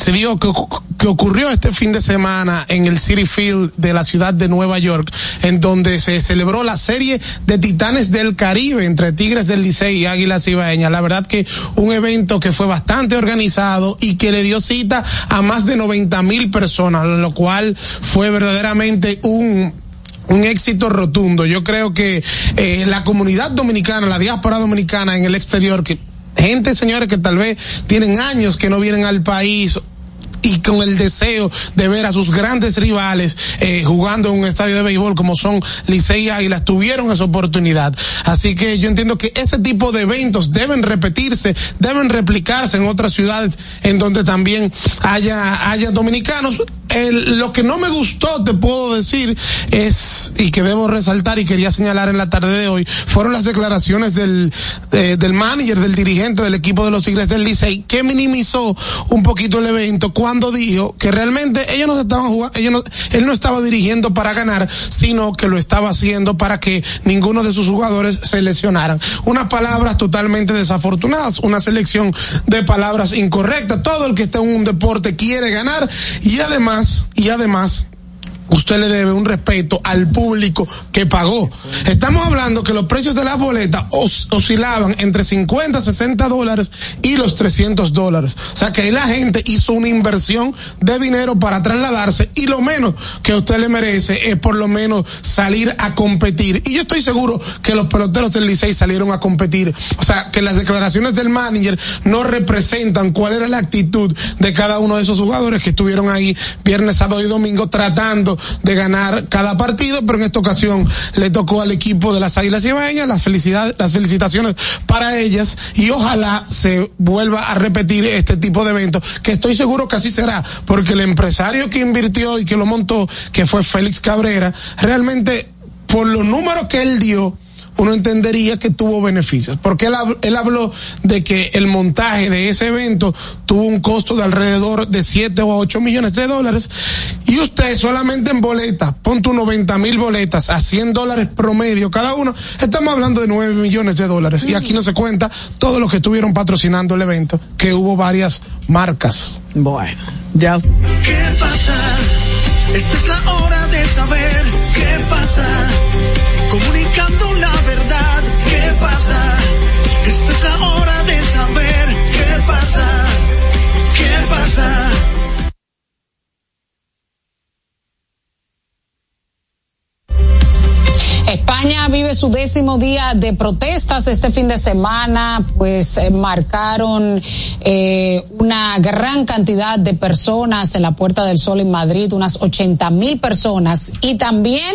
S4: se dio, que, que ocurrió este fin de semana en el City Field de la ciudad de Nueva York, en donde se celebró la serie de Titanes del Caribe entre Tigres del Licey y Águilas Ibaeñas. La verdad que un evento que fue bastante organizado y que le dio cita a más de 90 mil personas, lo cual fue verdaderamente un un éxito rotundo. Yo creo que eh, la comunidad dominicana, la diáspora dominicana en el exterior, que gente, señores, que tal vez tienen años que no vienen al país y con el deseo de ver a sus grandes rivales eh, jugando en un estadio de béisbol como son Licey y Águilas tuvieron esa oportunidad. Así que yo entiendo que ese tipo de eventos deben repetirse, deben replicarse en otras ciudades en donde también haya, haya dominicanos. El- lo que no me gustó, te puedo decir, es, y que debo resaltar y quería señalar en la tarde de hoy, fueron las declaraciones del, eh, del manager, del dirigente del equipo de los Tigres del Licey, que minimizó un poquito el evento cuando dijo que realmente ellos no estaban jugando, ellos no, él no estaba dirigiendo para ganar, sino que lo estaba haciendo para que ninguno de sus jugadores se lesionaran. Unas palabras totalmente desafortunadas, una selección de palabras incorrectas. Todo el que está en un deporte quiere ganar y además, y además, usted le debe un respeto al público que pagó. Estamos hablando que los precios de las boletas os- oscilaban entre 50, 60 dólares y los 300 dólares. O sea que ahí la gente hizo una inversión de dinero para trasladarse y lo menos que usted le merece es por lo menos salir a competir. Y yo estoy seguro que los peloteros del Licey salieron a competir. O sea, que las declaraciones del manager no representan cuál era la actitud de cada uno de esos jugadores que estuvieron ahí viernes, sábado y domingo tratando de ganar cada partido, pero en esta ocasión le tocó al equipo de las Águilas Ibaeñas. Las felicidades, las felicitaciones para ellas. Y ojalá se vuelva a repetir este tipo de eventos, que estoy seguro que así será, porque el empresario que invirtió y que lo montó, que fue Félix Cabrera, realmente por los números que él dio, uno entendería que tuvo beneficios, porque él, hab- él habló de que el montaje de ese evento tuvo un costo de alrededor de 7 o 8 millones de dólares, y usted solamente en boletas, ponte 90 mil boletas a 100 dólares promedio cada uno, estamos hablando de 9 millones de dólares, y aquí no se cuenta todos los que estuvieron patrocinando el evento, que hubo varias marcas.
S3: Bueno, ya.
S7: ¿Qué pasa? Esta es la hora de saber qué pasa. Comunicando la verdad, ¿qué pasa? Esta es la hora de saber qué pasa. ¿Qué pasa?
S6: España vive su décimo día de protestas este fin de semana, pues eh, marcaron eh, una gran cantidad de personas en la Puerta del Sol en Madrid, unas 80 mil personas, y también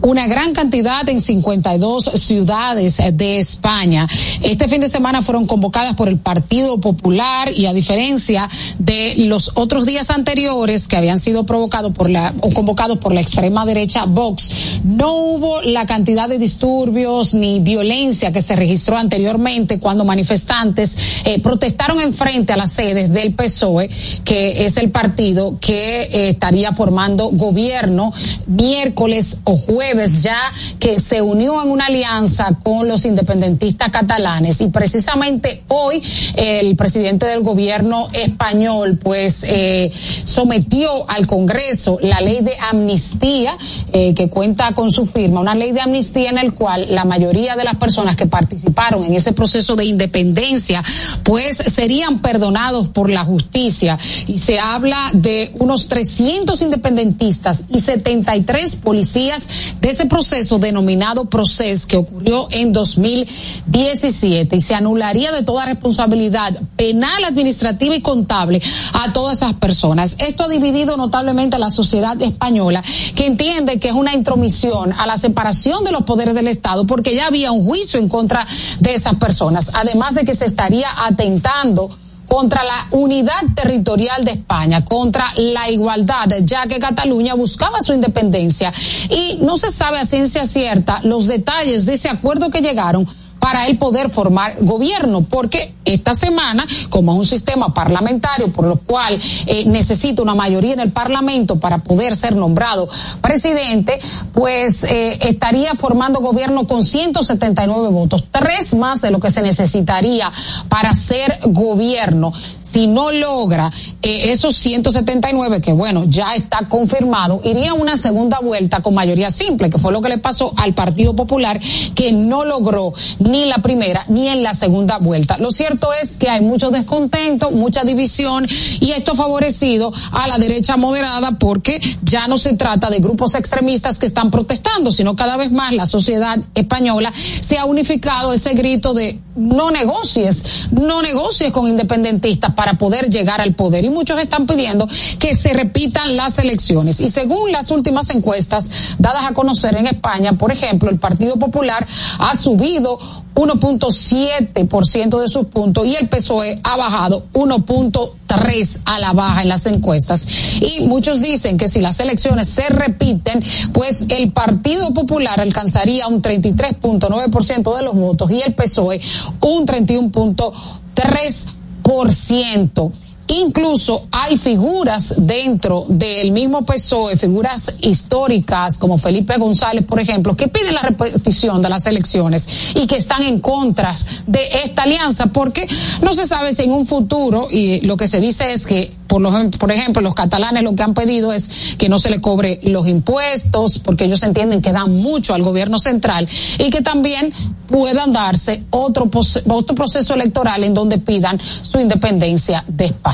S6: una gran cantidad en 52 ciudades de España. Este fin de semana fueron convocadas por el Partido Popular y a diferencia de los otros días anteriores que habían sido provocados por la o convocados por la extrema derecha Vox, no hubo la cantidad de disturbios ni violencia que se registró anteriormente cuando manifestantes eh, protestaron enfrente a las sedes del PSOE, que es el partido que eh, estaría formando gobierno miércoles o jueves ya, que se unió en una alianza con los independentistas catalanes. Y precisamente hoy el presidente del gobierno español pues eh, sometió al Congreso la ley de amnistía eh, que cuenta con su firma, una ley de amnistía en el cual la mayoría de las personas que participaron en ese proceso de independencia, pues serían perdonados por la justicia. Y se habla de unos 300 independentistas y 73 policías de ese proceso denominado proceso que ocurrió en 2017 y se anularía de toda responsabilidad penal, administrativa y contable a todas esas personas. Esto ha dividido notablemente a la sociedad española que entiende que es una intromisión a la separación de los poderes del Estado porque ya había un juicio en contra de esas personas, además de que se estaría atentando contra la unidad territorial de España, contra la igualdad, ya que Cataluña buscaba su independencia. Y no se sabe a ciencia cierta los detalles de ese acuerdo que llegaron para él poder formar gobierno, porque esta semana, como es un sistema parlamentario por lo cual eh, necesita una mayoría en el Parlamento para poder ser nombrado presidente, pues eh, estaría formando gobierno con 179 votos, tres más de lo que se necesitaría para ser gobierno. Si no logra eh, esos 179, que bueno, ya está confirmado, iría a una segunda vuelta con mayoría simple, que fue lo que le pasó al Partido Popular, que no logró en la primera ni en la segunda vuelta. Lo cierto es que hay mucho descontento, mucha división y esto ha favorecido a la derecha moderada porque ya no se trata de grupos extremistas que están protestando, sino cada vez más la sociedad española se ha unificado ese grito de no negocies, no negocies con independentistas para poder llegar al poder y muchos están pidiendo que se repitan las elecciones y según las últimas encuestas dadas a conocer en España, por ejemplo, el Partido Popular ha subido 1.7% de sus puntos y el PSOE ha bajado 1.3 a la baja en las encuestas. Y muchos dicen que si las elecciones se repiten, pues el Partido Popular alcanzaría un 33.9% de los votos y el PSOE un 31.3%. Incluso hay figuras dentro del mismo PSOE, figuras históricas como Felipe González, por ejemplo, que piden la repetición de las elecciones y que están en contra de esta alianza porque no se sabe si en un futuro, y lo que se dice es que por, lo, por ejemplo, los catalanes lo que han pedido es que no se le cobre los impuestos, porque ellos entienden que dan mucho al gobierno central, y que también puedan darse otro, otro proceso electoral en donde pidan su independencia de España.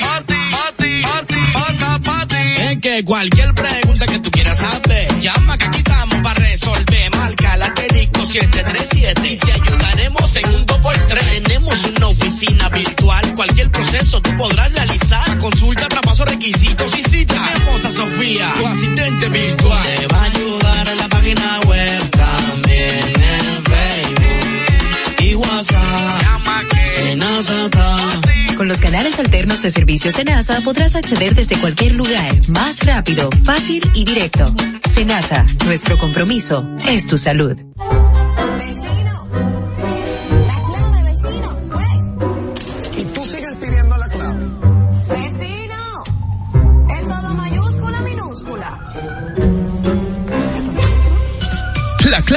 S8: que cualquier pregunta que tú quieras saber, llama que aquí estamos para resolver. Marca la asterisco 737 y te ayudaremos en un 2x3. Tenemos una oficina virtual, cualquier proceso tú podrás realizar. Consulta, traspaso,
S7: requisitos y
S9: cita. Tenemos
S8: a Sofía, tu asistente virtual.
S10: Te va a ayudar en la página web también en Facebook y WhatsApp.
S8: Llama que se
S10: nos
S9: canales alternos de servicios de NASA podrás acceder desde cualquier lugar, más rápido, fácil y directo. Senasa, nuestro compromiso es tu salud.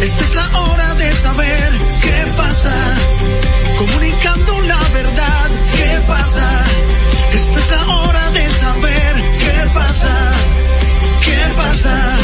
S7: Esta es la hora de saber qué pasa. Comunicando la verdad, ¿qué pasa? Esta es la hora de saber qué pasa. ¿Qué pasa?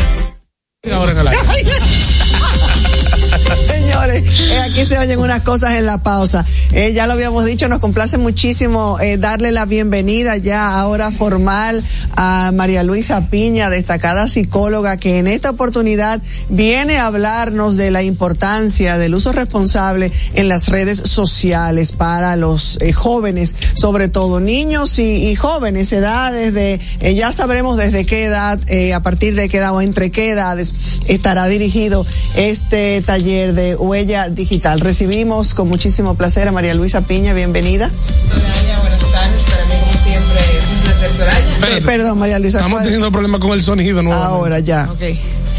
S4: Ahora en el aire. [LAUGHS]
S3: Señores, eh, aquí se oyen unas cosas en la pausa. Eh, ya lo habíamos dicho, nos complace muchísimo eh, darle la bienvenida ya ahora formal a María Luisa Piña, destacada psicóloga, que en esta oportunidad viene a hablarnos de la importancia del uso responsable en las redes sociales para los eh, jóvenes, sobre todo niños y, jóvenes, edades de, eh, ya sabremos desde qué edad, eh, a partir de qué edad o entre qué edades estará dirigido este taller de huella digital. Recibimos con muchísimo placer a María Luisa Piña, bienvenida.
S11: Placer, Soraya.
S3: Eh, perdón, María Luisa.
S4: Estamos
S3: ¿cuál-
S4: teniendo problemas con el sonido nuevo.
S3: Ahora ya.
S11: Ok.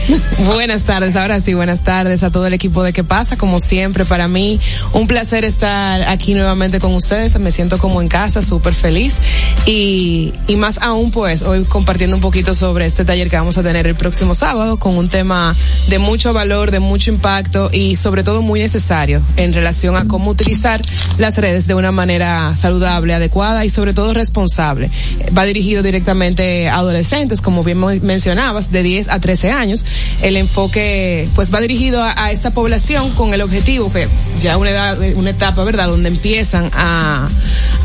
S11: [LAUGHS] buenas tardes, ahora sí, buenas tardes a todo el equipo de ¿Qué pasa? Como siempre, para mí, un placer estar aquí nuevamente con ustedes. Me siento como en casa, súper feliz. Y, y más aún, pues, hoy compartiendo un poquito sobre este taller que vamos a tener el próximo sábado con un tema de mucho valor, de mucho impacto y sobre todo muy necesario en relación a cómo utilizar las redes de una manera saludable, adecuada y sobre todo responsable. Va dirigido directamente a adolescentes, como bien mencionabas, de 10 a 13 años. El enfoque, pues, va dirigido a, a esta población con el objetivo que ya una edad, una etapa, ¿verdad?, donde empiezan a,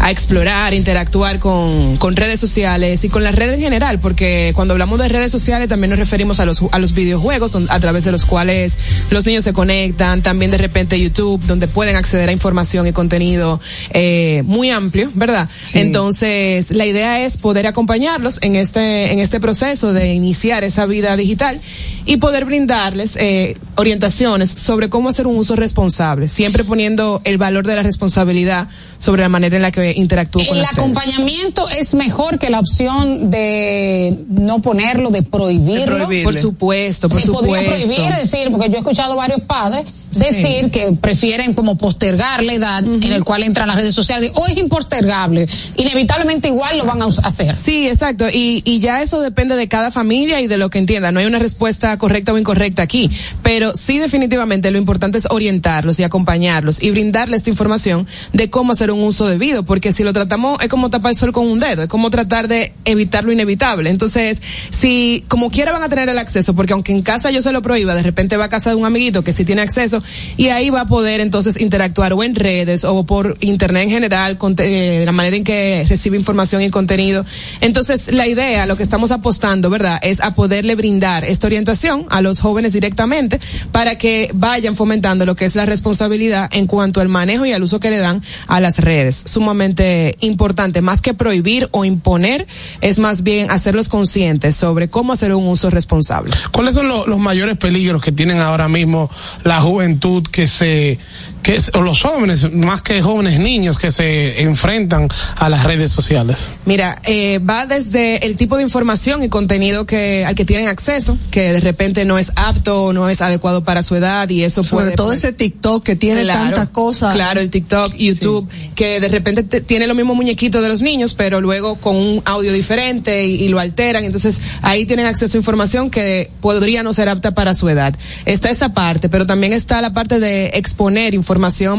S11: a explorar, interactuar con, con redes sociales y con las redes en general, porque cuando hablamos de redes sociales también nos referimos a los, a los videojuegos a través de los cuales los niños se conectan, también de repente YouTube, donde pueden acceder a información y contenido eh, muy amplio, ¿verdad? Entonces, la idea es poder acompañarlos en este, en este proceso de iniciar esa vida digital y poder brindarles eh, orientaciones sobre cómo hacer un uso responsable, siempre poniendo el valor de la responsabilidad sobre la manera en la que interactúo con
S6: El
S11: las redes.
S6: acompañamiento es mejor que la opción de no ponerlo, de prohibirlo.
S11: Por supuesto, por
S6: Se podría
S11: supuesto.
S6: prohibir, es decir, porque yo he escuchado varios padres decir que prefieren como postergar la edad en el cual entran las redes sociales. O es impostergable. Inevitablemente igual lo van a hacer.
S11: Sí, exacto. Y, y ya eso depende de cada familia y de lo que entienda. No hay una respuesta correcta o incorrecta aquí. Pero sí, definitivamente, lo importante es orientarlos y acompañarlos y brindarles esta información de cómo hacer un uso debido. Porque si lo tratamos, es como tapar el sol con un dedo. Es como tratar de evitar lo inevitable. Entonces, si como quiera van a tener el acceso, porque aunque en casa yo se lo prohíba, de repente va a casa de un amiguito que sí tiene acceso y ahí va a poder entonces interactuar o en redes o por internet en general, con eh, la manera en que recibe información y contenido. Entonces, la idea, lo que estamos apostando, ¿verdad?, es a poderle brindar esta orientación a los jóvenes directamente para que vayan fomentando lo que es la responsabilidad en cuanto al manejo y al uso que le dan a las redes. Sumamente importante, más que prohibir o imponer, es más bien hacerlos conscientes sobre cómo hacer un uso responsable.
S4: ¿Cuáles son lo- los mayores peligros que tienen ahora mismo la juventud que se que es- o los jóvenes, más que jóvenes niños que se enfrentan a las redes sociales?
S11: Mira, eh, va desde el tipo de información y contenido que al que tienen acceso, que de repente no es apto o no es adecuado para su edad y eso
S3: Sobre
S11: puede
S3: todo
S11: pues,
S3: ese TikTok que tiene
S11: Claro,
S3: tantas cosas.
S11: Claro, el TikTok, YouTube, que de repente te- tiene los mismos muñequitos de los niños, pero luego con un audio diferente y, y lo alteran. Entonces ahí tienen acceso a información que podría no ser apta para su edad. Está esa parte, pero también está la parte de exponer información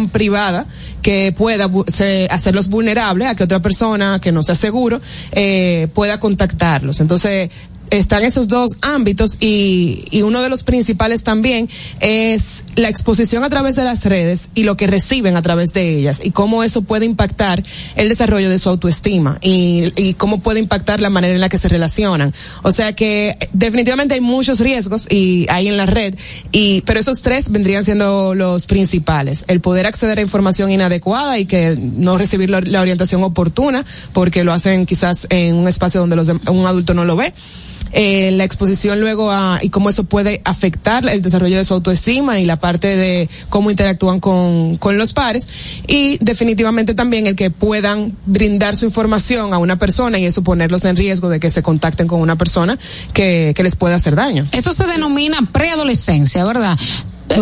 S11: privada que pueda se- hacerlos vulnerables a que otra persona que no sea seguro eh, pueda contactarlos. Entonces están esos dos ámbitos y, y uno de los principales también es la exposición a través de las redes y lo que reciben a través de ellas y cómo eso puede impactar el desarrollo de su autoestima y, y cómo puede impactar la manera en la que se relacionan. O sea que definitivamente hay muchos riesgos y hay en la red y pero esos tres vendrían siendo los principales. El poder acceder a información inadecuada y que no recibir la, la orientación oportuna porque lo hacen quizás en un espacio donde los un adulto no lo ve eh, la exposición luego a y cómo eso puede afectar el desarrollo de su autoestima y la parte de cómo interactúan con, con los pares y definitivamente también el que puedan brindar su información a una persona y eso ponerlos en riesgo de que se contacten con una persona que, que les pueda hacer daño.
S6: Eso se denomina preadolescencia, ¿verdad?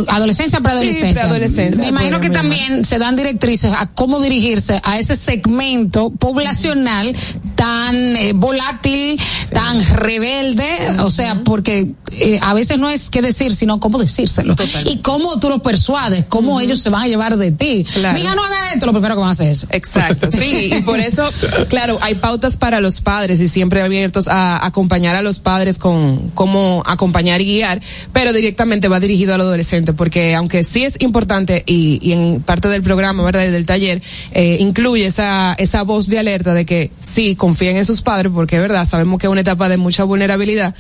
S6: Adolescencia, preadolescencia.
S11: Sí, preadolescencia.
S6: Me imagino que también se dan directrices a cómo dirigirse a ese segmento poblacional tan eh, volátil, tan rebelde, o sea, porque eh, a veces no es qué decir, sino cómo decírselo. Y cómo tú los persuades, cómo ellos se van a llevar de ti.
S11: Claro.
S6: Mira, no haga esto, lo primero que van a hacer es eso.
S11: Exacto, sí, y por eso, claro, hay pautas para los padres y siempre abiertos a acompañar a los padres con cómo acompañar y guiar, pero directamente va dirigido al adolescente, porque aunque sí es importante y, y en parte del programa, ¿verdad? y del taller, eh, incluye esa, esa voz de alerta de que sí, confíen en sus padres, porque verdad, sabemos que es una etapa de mucha vulnerabilidad.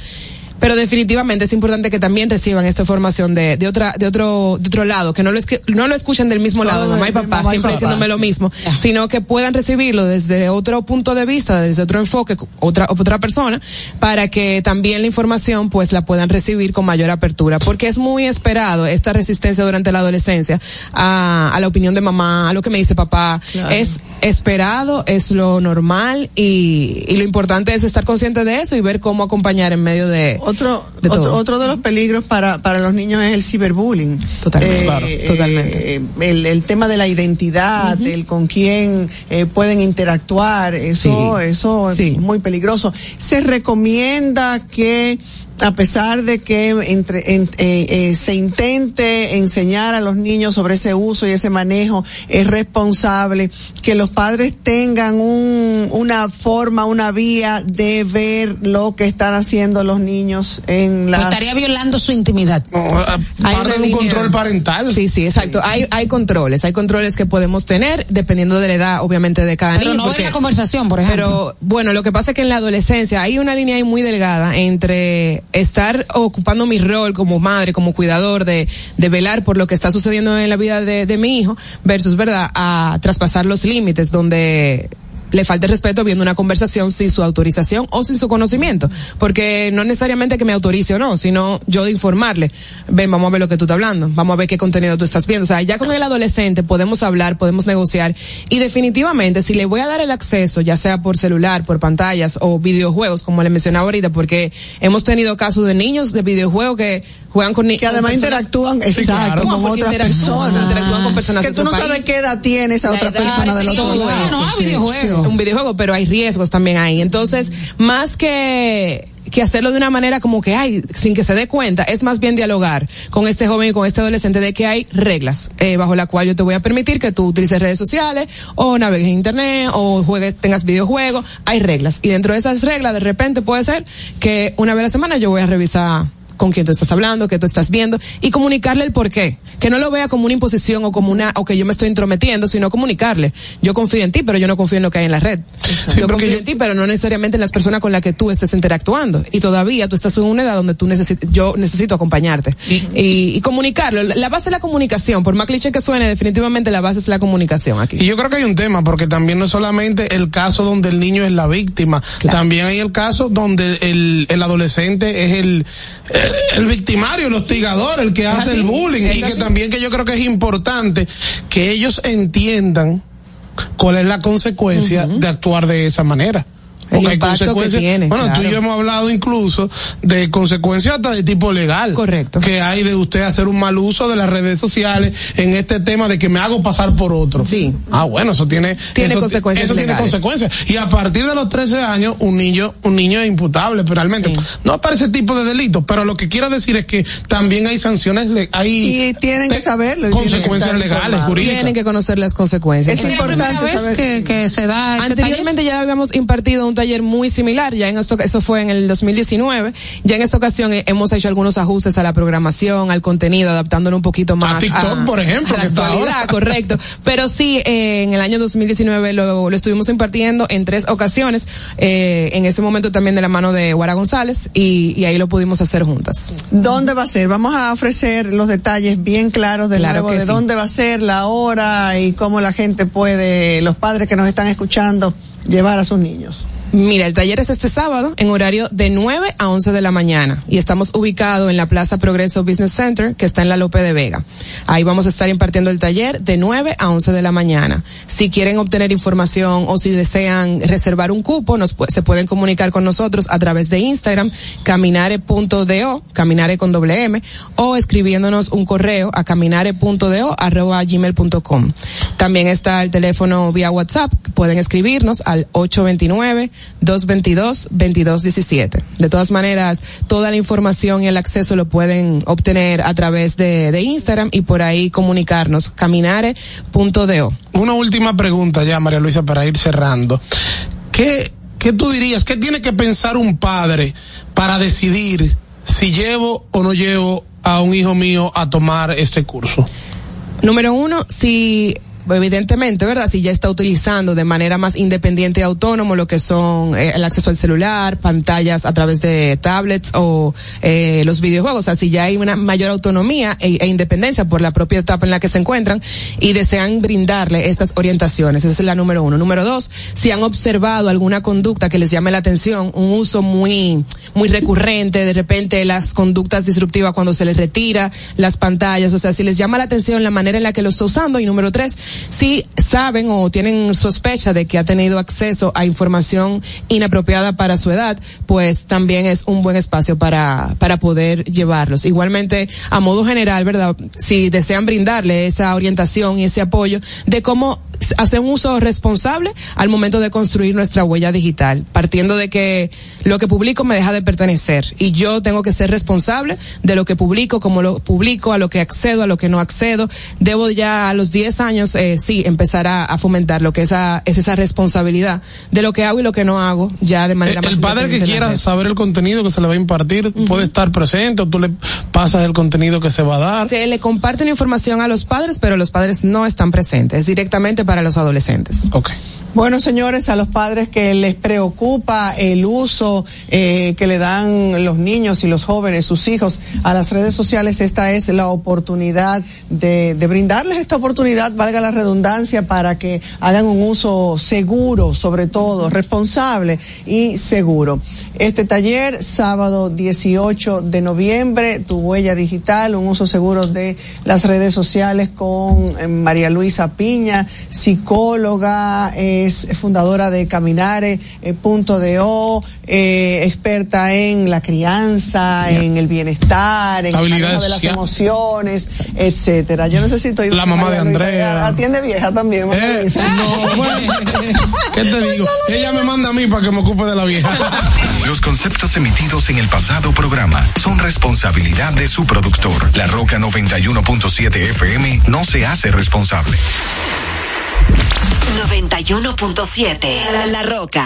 S11: Pero definitivamente es importante que también reciban esta formación de, de otra, de otro, de otro lado, que no lo, esque- no lo escuchen del mismo
S3: Solo
S11: lado, mamá y papá,
S3: mamá y
S11: siempre
S3: papá,
S11: diciéndome lo mismo, sino que puedan recibirlo desde otro punto de vista, desde otro enfoque, otra, otra persona, para que también la información pues la puedan recibir con mayor apertura, porque es muy esperado esta resistencia durante la adolescencia a, a la opinión de mamá, a lo que me dice papá,
S3: Claro.
S11: es esperado, es lo normal y, y lo importante es estar consciente de eso y ver cómo acompañar en medio de
S3: Otro,
S11: de
S3: otro, otro de los peligros para, para los niños es el ciberbullying.
S11: Totalmente,
S3: Eh,
S11: claro,
S3: eh,
S11: totalmente.
S3: eh, el, el tema de la identidad, el con quién eh, pueden interactuar, eso,
S11: Sí,
S3: eso
S11: sí.
S3: es muy peligroso. Se recomienda que a pesar de que entre, en- eh, eh, se intente enseñar a los niños sobre ese uso y ese manejo es responsable, que los padres tengan un, una forma, una vía de ver lo que están haciendo los niños en
S6: Pues
S3: las...
S6: estaría violando su intimidad.
S11: Hay
S4: Parte
S11: una
S4: de un control parental.
S11: Sí, sí, exacto. Hay, hay controles, hay controles que podemos tener dependiendo de la edad, obviamente, de cada
S6: Pero
S11: niño.
S6: no ver
S11: porque-
S6: la conversación, por ejemplo.
S11: Pero bueno, lo que pasa es que en la adolescencia hay una línea ahí muy delgada entre estar ocupando mi rol como madre, como cuidador de, de velar por lo que está sucediendo en la vida de, de mi hijo versus, ¿verdad?, a traspasar los límites donde le falta el respeto viendo una conversación sin su autorización o sin su conocimiento. Porque no necesariamente que me autorice o no, sino yo de informarle. Ven, vamos a ver lo que tú estás hablando. Vamos a ver qué contenido tú estás viendo. O sea, ya con el adolescente podemos hablar, podemos negociar. Y definitivamente, si le voy a dar el acceso, ya sea por celular, por pantallas o videojuegos, como le mencionaba ahorita, porque hemos tenido casos de niños de videojuegos que juegan con niños.
S3: que además interactúan exacto con otras personas
S11: Interactúan con personas
S3: que
S11: de
S3: tú no sabes qué edad tiene esa
S11: La
S3: otra
S11: edad,
S3: persona
S11: todo eso,
S6: no,
S11: sí,
S6: videojuego.
S11: sí, un videojuego, pero hay riesgos también ahí. Entonces, más que que hacerlo de una manera como que ay sin que se dé cuenta es más bien dialogar con este joven y con este adolescente de que hay reglas eh, bajo la cual yo te voy a permitir que tú utilices redes sociales o navegues en internet o juegues tengas videojuegos hay reglas. Y dentro de esas reglas de repente puede ser que una vez a la semana yo voy a revisar con quién tú estás hablando, qué tú estás viendo y comunicarle el por qué. Que no lo vea como una imposición o como una, o que yo me estoy intrometiendo, sino comunicarle. Yo confío en ti, pero yo no confío en lo que hay en la red. yo confío en ti, pero no necesariamente en las personas con las que tú estés interactuando. Y todavía tú estás en una edad donde tú necesitas, yo necesito acompañarte. Y, y comunicarlo. La base es la comunicación. Por más cliché que suene, definitivamente la base es la comunicación aquí.
S4: Y yo creo que hay un tema, porque también no es solamente el caso donde el niño es la víctima, también hay el caso donde el, el adolescente es el, el victimario, el hostigador, el que hace el bullying. Y que
S11: así.
S4: también que yo creo que es importante que ellos entiendan cuál es la consecuencia de actuar de esa manera.
S11: El
S4: hay
S11: impacto que
S4: consecuencias.
S11: tiene,
S4: bueno, tú y yo hemos hablado incluso de consecuencias hasta de tipo legal.
S11: Correcto.
S4: Que hay de usted hacer un mal uso de las redes sociales en este tema de que me hago pasar por otro.
S11: Sí.
S4: Ah, bueno, eso tiene,
S11: Tiene
S4: eso,
S11: consecuencias
S4: Eso tiene consecuencias. Y a partir de los 13 años, un niño, un niño es imputable, pero realmente no para ese tipo de delitos. Pero lo que quiero decir es que también hay sanciones, hay
S3: Y tienen que saberlo. y tienen que
S4: consecuencias legales,
S3: informados.
S4: jurídicas.
S11: Tienen que conocer las consecuencias.
S3: Es
S6: ¿Es la primera
S3: importante
S6: vez
S3: saber-
S6: que, que se da este?
S11: Anteriormente ya habíamos impartido un taller muy similar, ya en esto, eso fue en el 2019. Ya en esta ocasión eh, hemos hecho algunos ajustes a la programación, al contenido, adaptándolo un poquito más
S4: TikTok, por ejemplo,
S11: a la
S4: que está
S11: actualidad,
S4: ahora.
S11: correcto. Pero sí, eh, en el año 2019 lo, lo estuvimos impartiendo en tres ocasiones, eh, en ese momento también de la mano de Guara González y, y ahí lo pudimos hacer juntas.
S3: ¿Dónde va a ser? Vamos a ofrecer los detalles bien claros de
S11: Claro
S3: nuevo de
S11: sí.
S3: dónde va a ser, la hora y cómo la gente puede, los padres que nos están escuchando, llevar a sus niños.
S11: Mira, el taller es este sábado en horario de 9 a 11 de la mañana y estamos ubicados en la Plaza Progreso Business Center que está en la Lope de Vega. Ahí vamos a estar impartiendo el taller de 9 a 11 de la mañana. Si quieren obtener información o si desean reservar un cupo, nos se pueden comunicar con nosotros a través de Instagram caminare.do, caminare con doble M, o escribiéndonos un correo a caminare.do arroba gmail.com. También está el teléfono vía WhatsApp, pueden escribirnos al 829-222-2217. De todas maneras, toda la información y el acceso lo pueden obtener a través de, de Instagram y por ahí comunicarnos caminare.do.
S4: Una última pregunta ya, María Luisa, para ir cerrando. ¿Qué, qué tú dirías? ¿Qué tiene que pensar un padre para decidir si llevo o no llevo a un hijo mío a tomar este curso?
S11: Número uno, si evidentemente, ¿verdad? Si ya está utilizando de manera más independiente y autónomo lo que son eh, el acceso al celular, pantallas a través de tablets o eh, los videojuegos, o sea, si ya hay una mayor autonomía e, e independencia por la propia etapa en la que se encuentran y desean brindarle estas orientaciones, esa es la número uno. Número dos, si han observado alguna conducta que les llame la atención, un uso muy, muy recurrente, de repente las conductas disruptivas cuando se les retira las pantallas, o sea, si les llama la atención la manera en la que lo está usando y número tres, si saben o tienen sospecha de que ha tenido acceso a información inapropiada para su edad, pues también es un buen espacio para, para poder llevarlos. Igualmente, a modo general, ¿verdad? Si desean brindarle esa orientación y ese apoyo de cómo hacer un uso responsable al momento de construir nuestra huella digital, partiendo de que lo que publico me deja de pertenecer y yo tengo que ser responsable de lo que publico, como lo publico, a lo que accedo, a lo que no accedo. Debo ya a los 10 años, eh, sí, empezar a, a fomentar lo que esa, es esa responsabilidad de lo que hago y lo que no hago, ya de manera más
S4: El padre que quiera saber el contenido que se le va a impartir puede estar presente o tú le pasas el contenido que se va a dar.
S11: Se le comparte una información a los padres, pero los padres no están presentes, es directamente para los adolescentes.
S4: Ok.
S3: Bueno, señores, a los padres que les preocupa el uso eh, que le dan los niños y los jóvenes, sus hijos, a las redes sociales, esta es la oportunidad de, brindarles esta oportunidad, valga la redundancia, para que hagan un uso seguro, sobre todo, responsable y seguro. Este taller, sábado 18 de noviembre, tu huella digital, un uso seguro de las redes sociales con eh, María Luisa Piña, psicóloga, es fundadora de Caminare, eh, punto de O, eh, experta en la crianza, en el bienestar, en el manejo de las emociones, etcétera. Yo necesito ir
S4: La mamá de Andrea.
S3: Atiende vieja también,
S4: Eh, no, bueno, [LAUGHS] ¿Qué te digo? Ella me manda a mí para que me ocupe de la vieja. [LAUGHS]
S2: Los conceptos emitidos en el pasado programa son responsabilidad de su productor. La Roca 91.7 FM no se hace responsable.
S1: 91.7 La, Roca.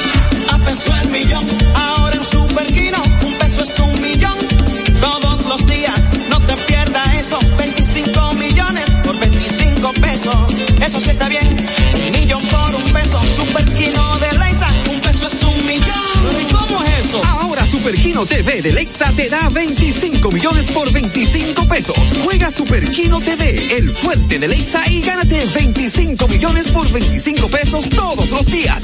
S7: Un peso el millón. Ahora en Superquino, un peso es un millón. Todos los
S10: días, no te pierdas eso. 25 millones por 25 pesos. Eso sí está bien. Un millón por un peso.
S7: Superquino de Lexa, un peso es un millón. ¿Y cómo es eso?
S10: Ahora Superquino TV de Lexa te da 25 millones por 25 pesos. Juega Superquino TV, el fuerte de Lexa y gánate 25 millones por 25 pesos todos los días.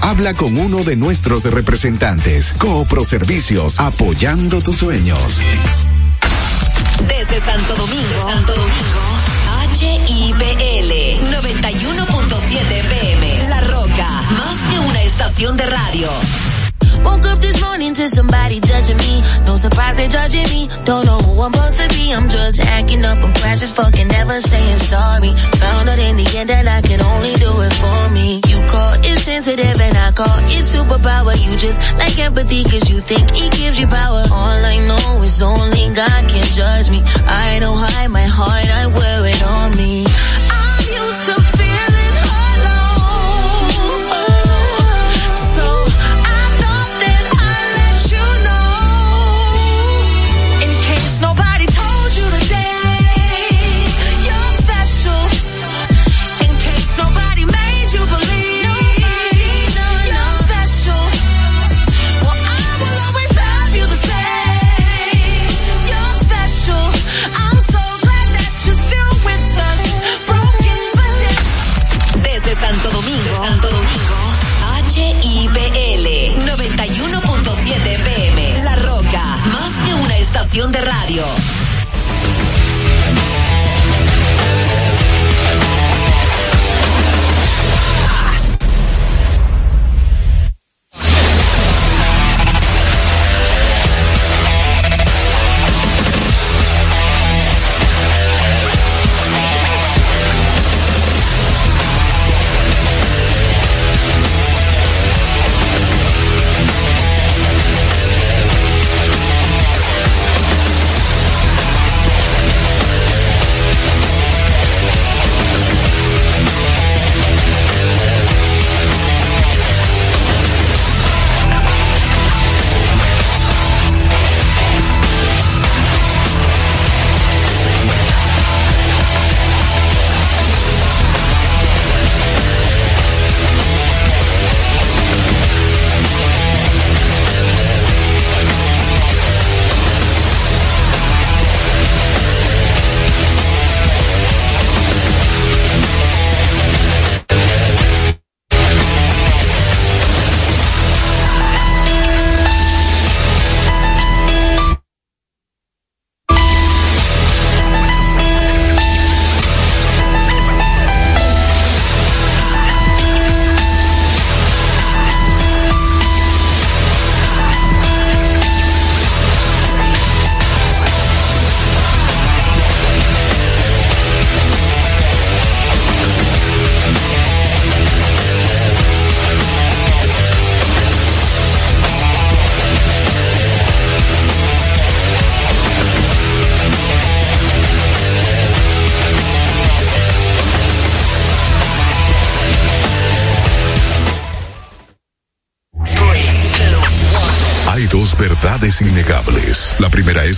S12: Habla con uno de nuestros representantes. Coopro Servicios, apoyando tus sueños.
S1: Desde Santo Domingo, Santo Domingo, HIPL 91.7 PM. La Roca, más que una estación de radio.
S13: Woke up this morning to somebody judging me. No surprise they're judging me. Don't know who I'm supposed to be. I'm just acting up. I'm precious fucking never saying sorry. Found out in the end that I can only do it for me. You call it sensitive and I call it superpower. You just like empathy cause you think it gives you power. All I know is only God can judge me. I don't hide my heart. I wear it on me.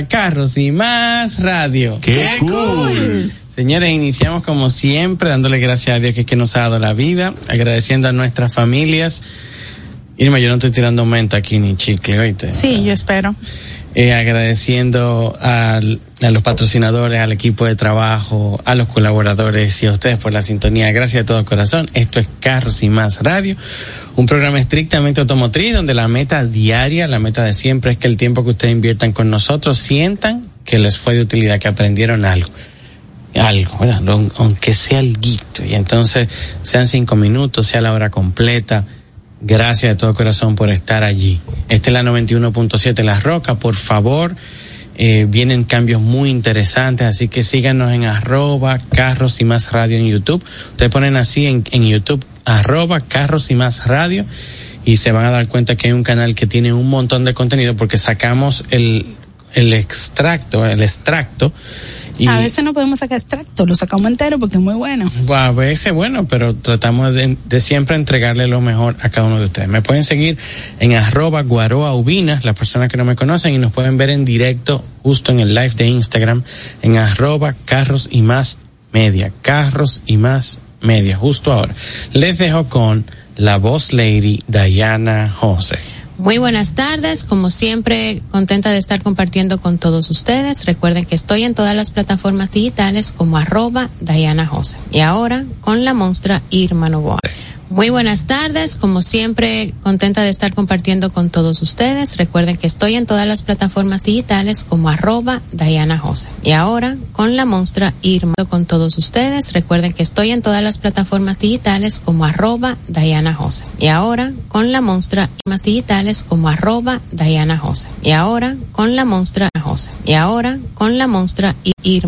S14: A Carros y Más Radio.
S15: ¡Qué, cool!
S14: Señores, iniciamos como siempre dándole gracias a Dios que, es que nos ha dado la vida, agradeciendo a nuestras familias. Irma, yo no estoy tirando menta aquí ni chicle, oíste.
S16: Sí, yo espero.
S14: Eh, agradeciendo al- a los patrocinadores, al equipo de trabajo, a los colaboradores y a ustedes por la sintonía. Gracias de todo corazón. Esto es Carros y Más Radio, un programa estrictamente automotriz donde la meta diaria, la meta de siempre es que el tiempo que ustedes inviertan con nosotros sientan que les fue de utilidad, que aprendieron algo algo, ¿verdad? Aun- aunque sea alguito. Y entonces, sean cinco minutos, sea la hora completa. Gracias de todo corazón por estar allí. Esta es la 91.7 La Roca, por favor. eh, vienen cambios muy interesantes, así que síganos en arroba carros y más radio en YouTube. Ustedes ponen así en, en YouTube, arroba carros y más radio, y se van a dar cuenta que hay un canal que tiene un montón de contenido porque sacamos el, el extracto, el extracto. Y,
S16: A veces no podemos sacar extracto, lo sacamos entero porque es muy
S14: bueno. A veces, bueno, pero tratamos de, de siempre entregarle lo mejor a cada uno de ustedes. Me pueden seguir en arroba guaroa ubinas, las personas que no me conocen, y nos pueden ver en directo justo en el live de Instagram en arroba carros y más media, carros y más media, justo ahora. Les dejo con la voz lady Diana José.
S17: Muy buenas tardes, como siempre, contenta de estar compartiendo con todos ustedes. Recuerden que estoy en todas las plataformas digitales como arroba Diana José. Y ahora con la monstrua Irma Novoa. Muy buenas tardes, como siempre, contenta de estar compartiendo con todos ustedes. Recuerden que estoy en todas las plataformas digitales como arroba Diana José. Y ahora con la monstrua Irma con todos ustedes. Recuerden que estoy en todas las plataformas digitales como arroba Diana José. Y ahora con la monstrua más digitales como arroba Diana José. Y ahora con la monstrua José. Y ahora con la monstrua Irma.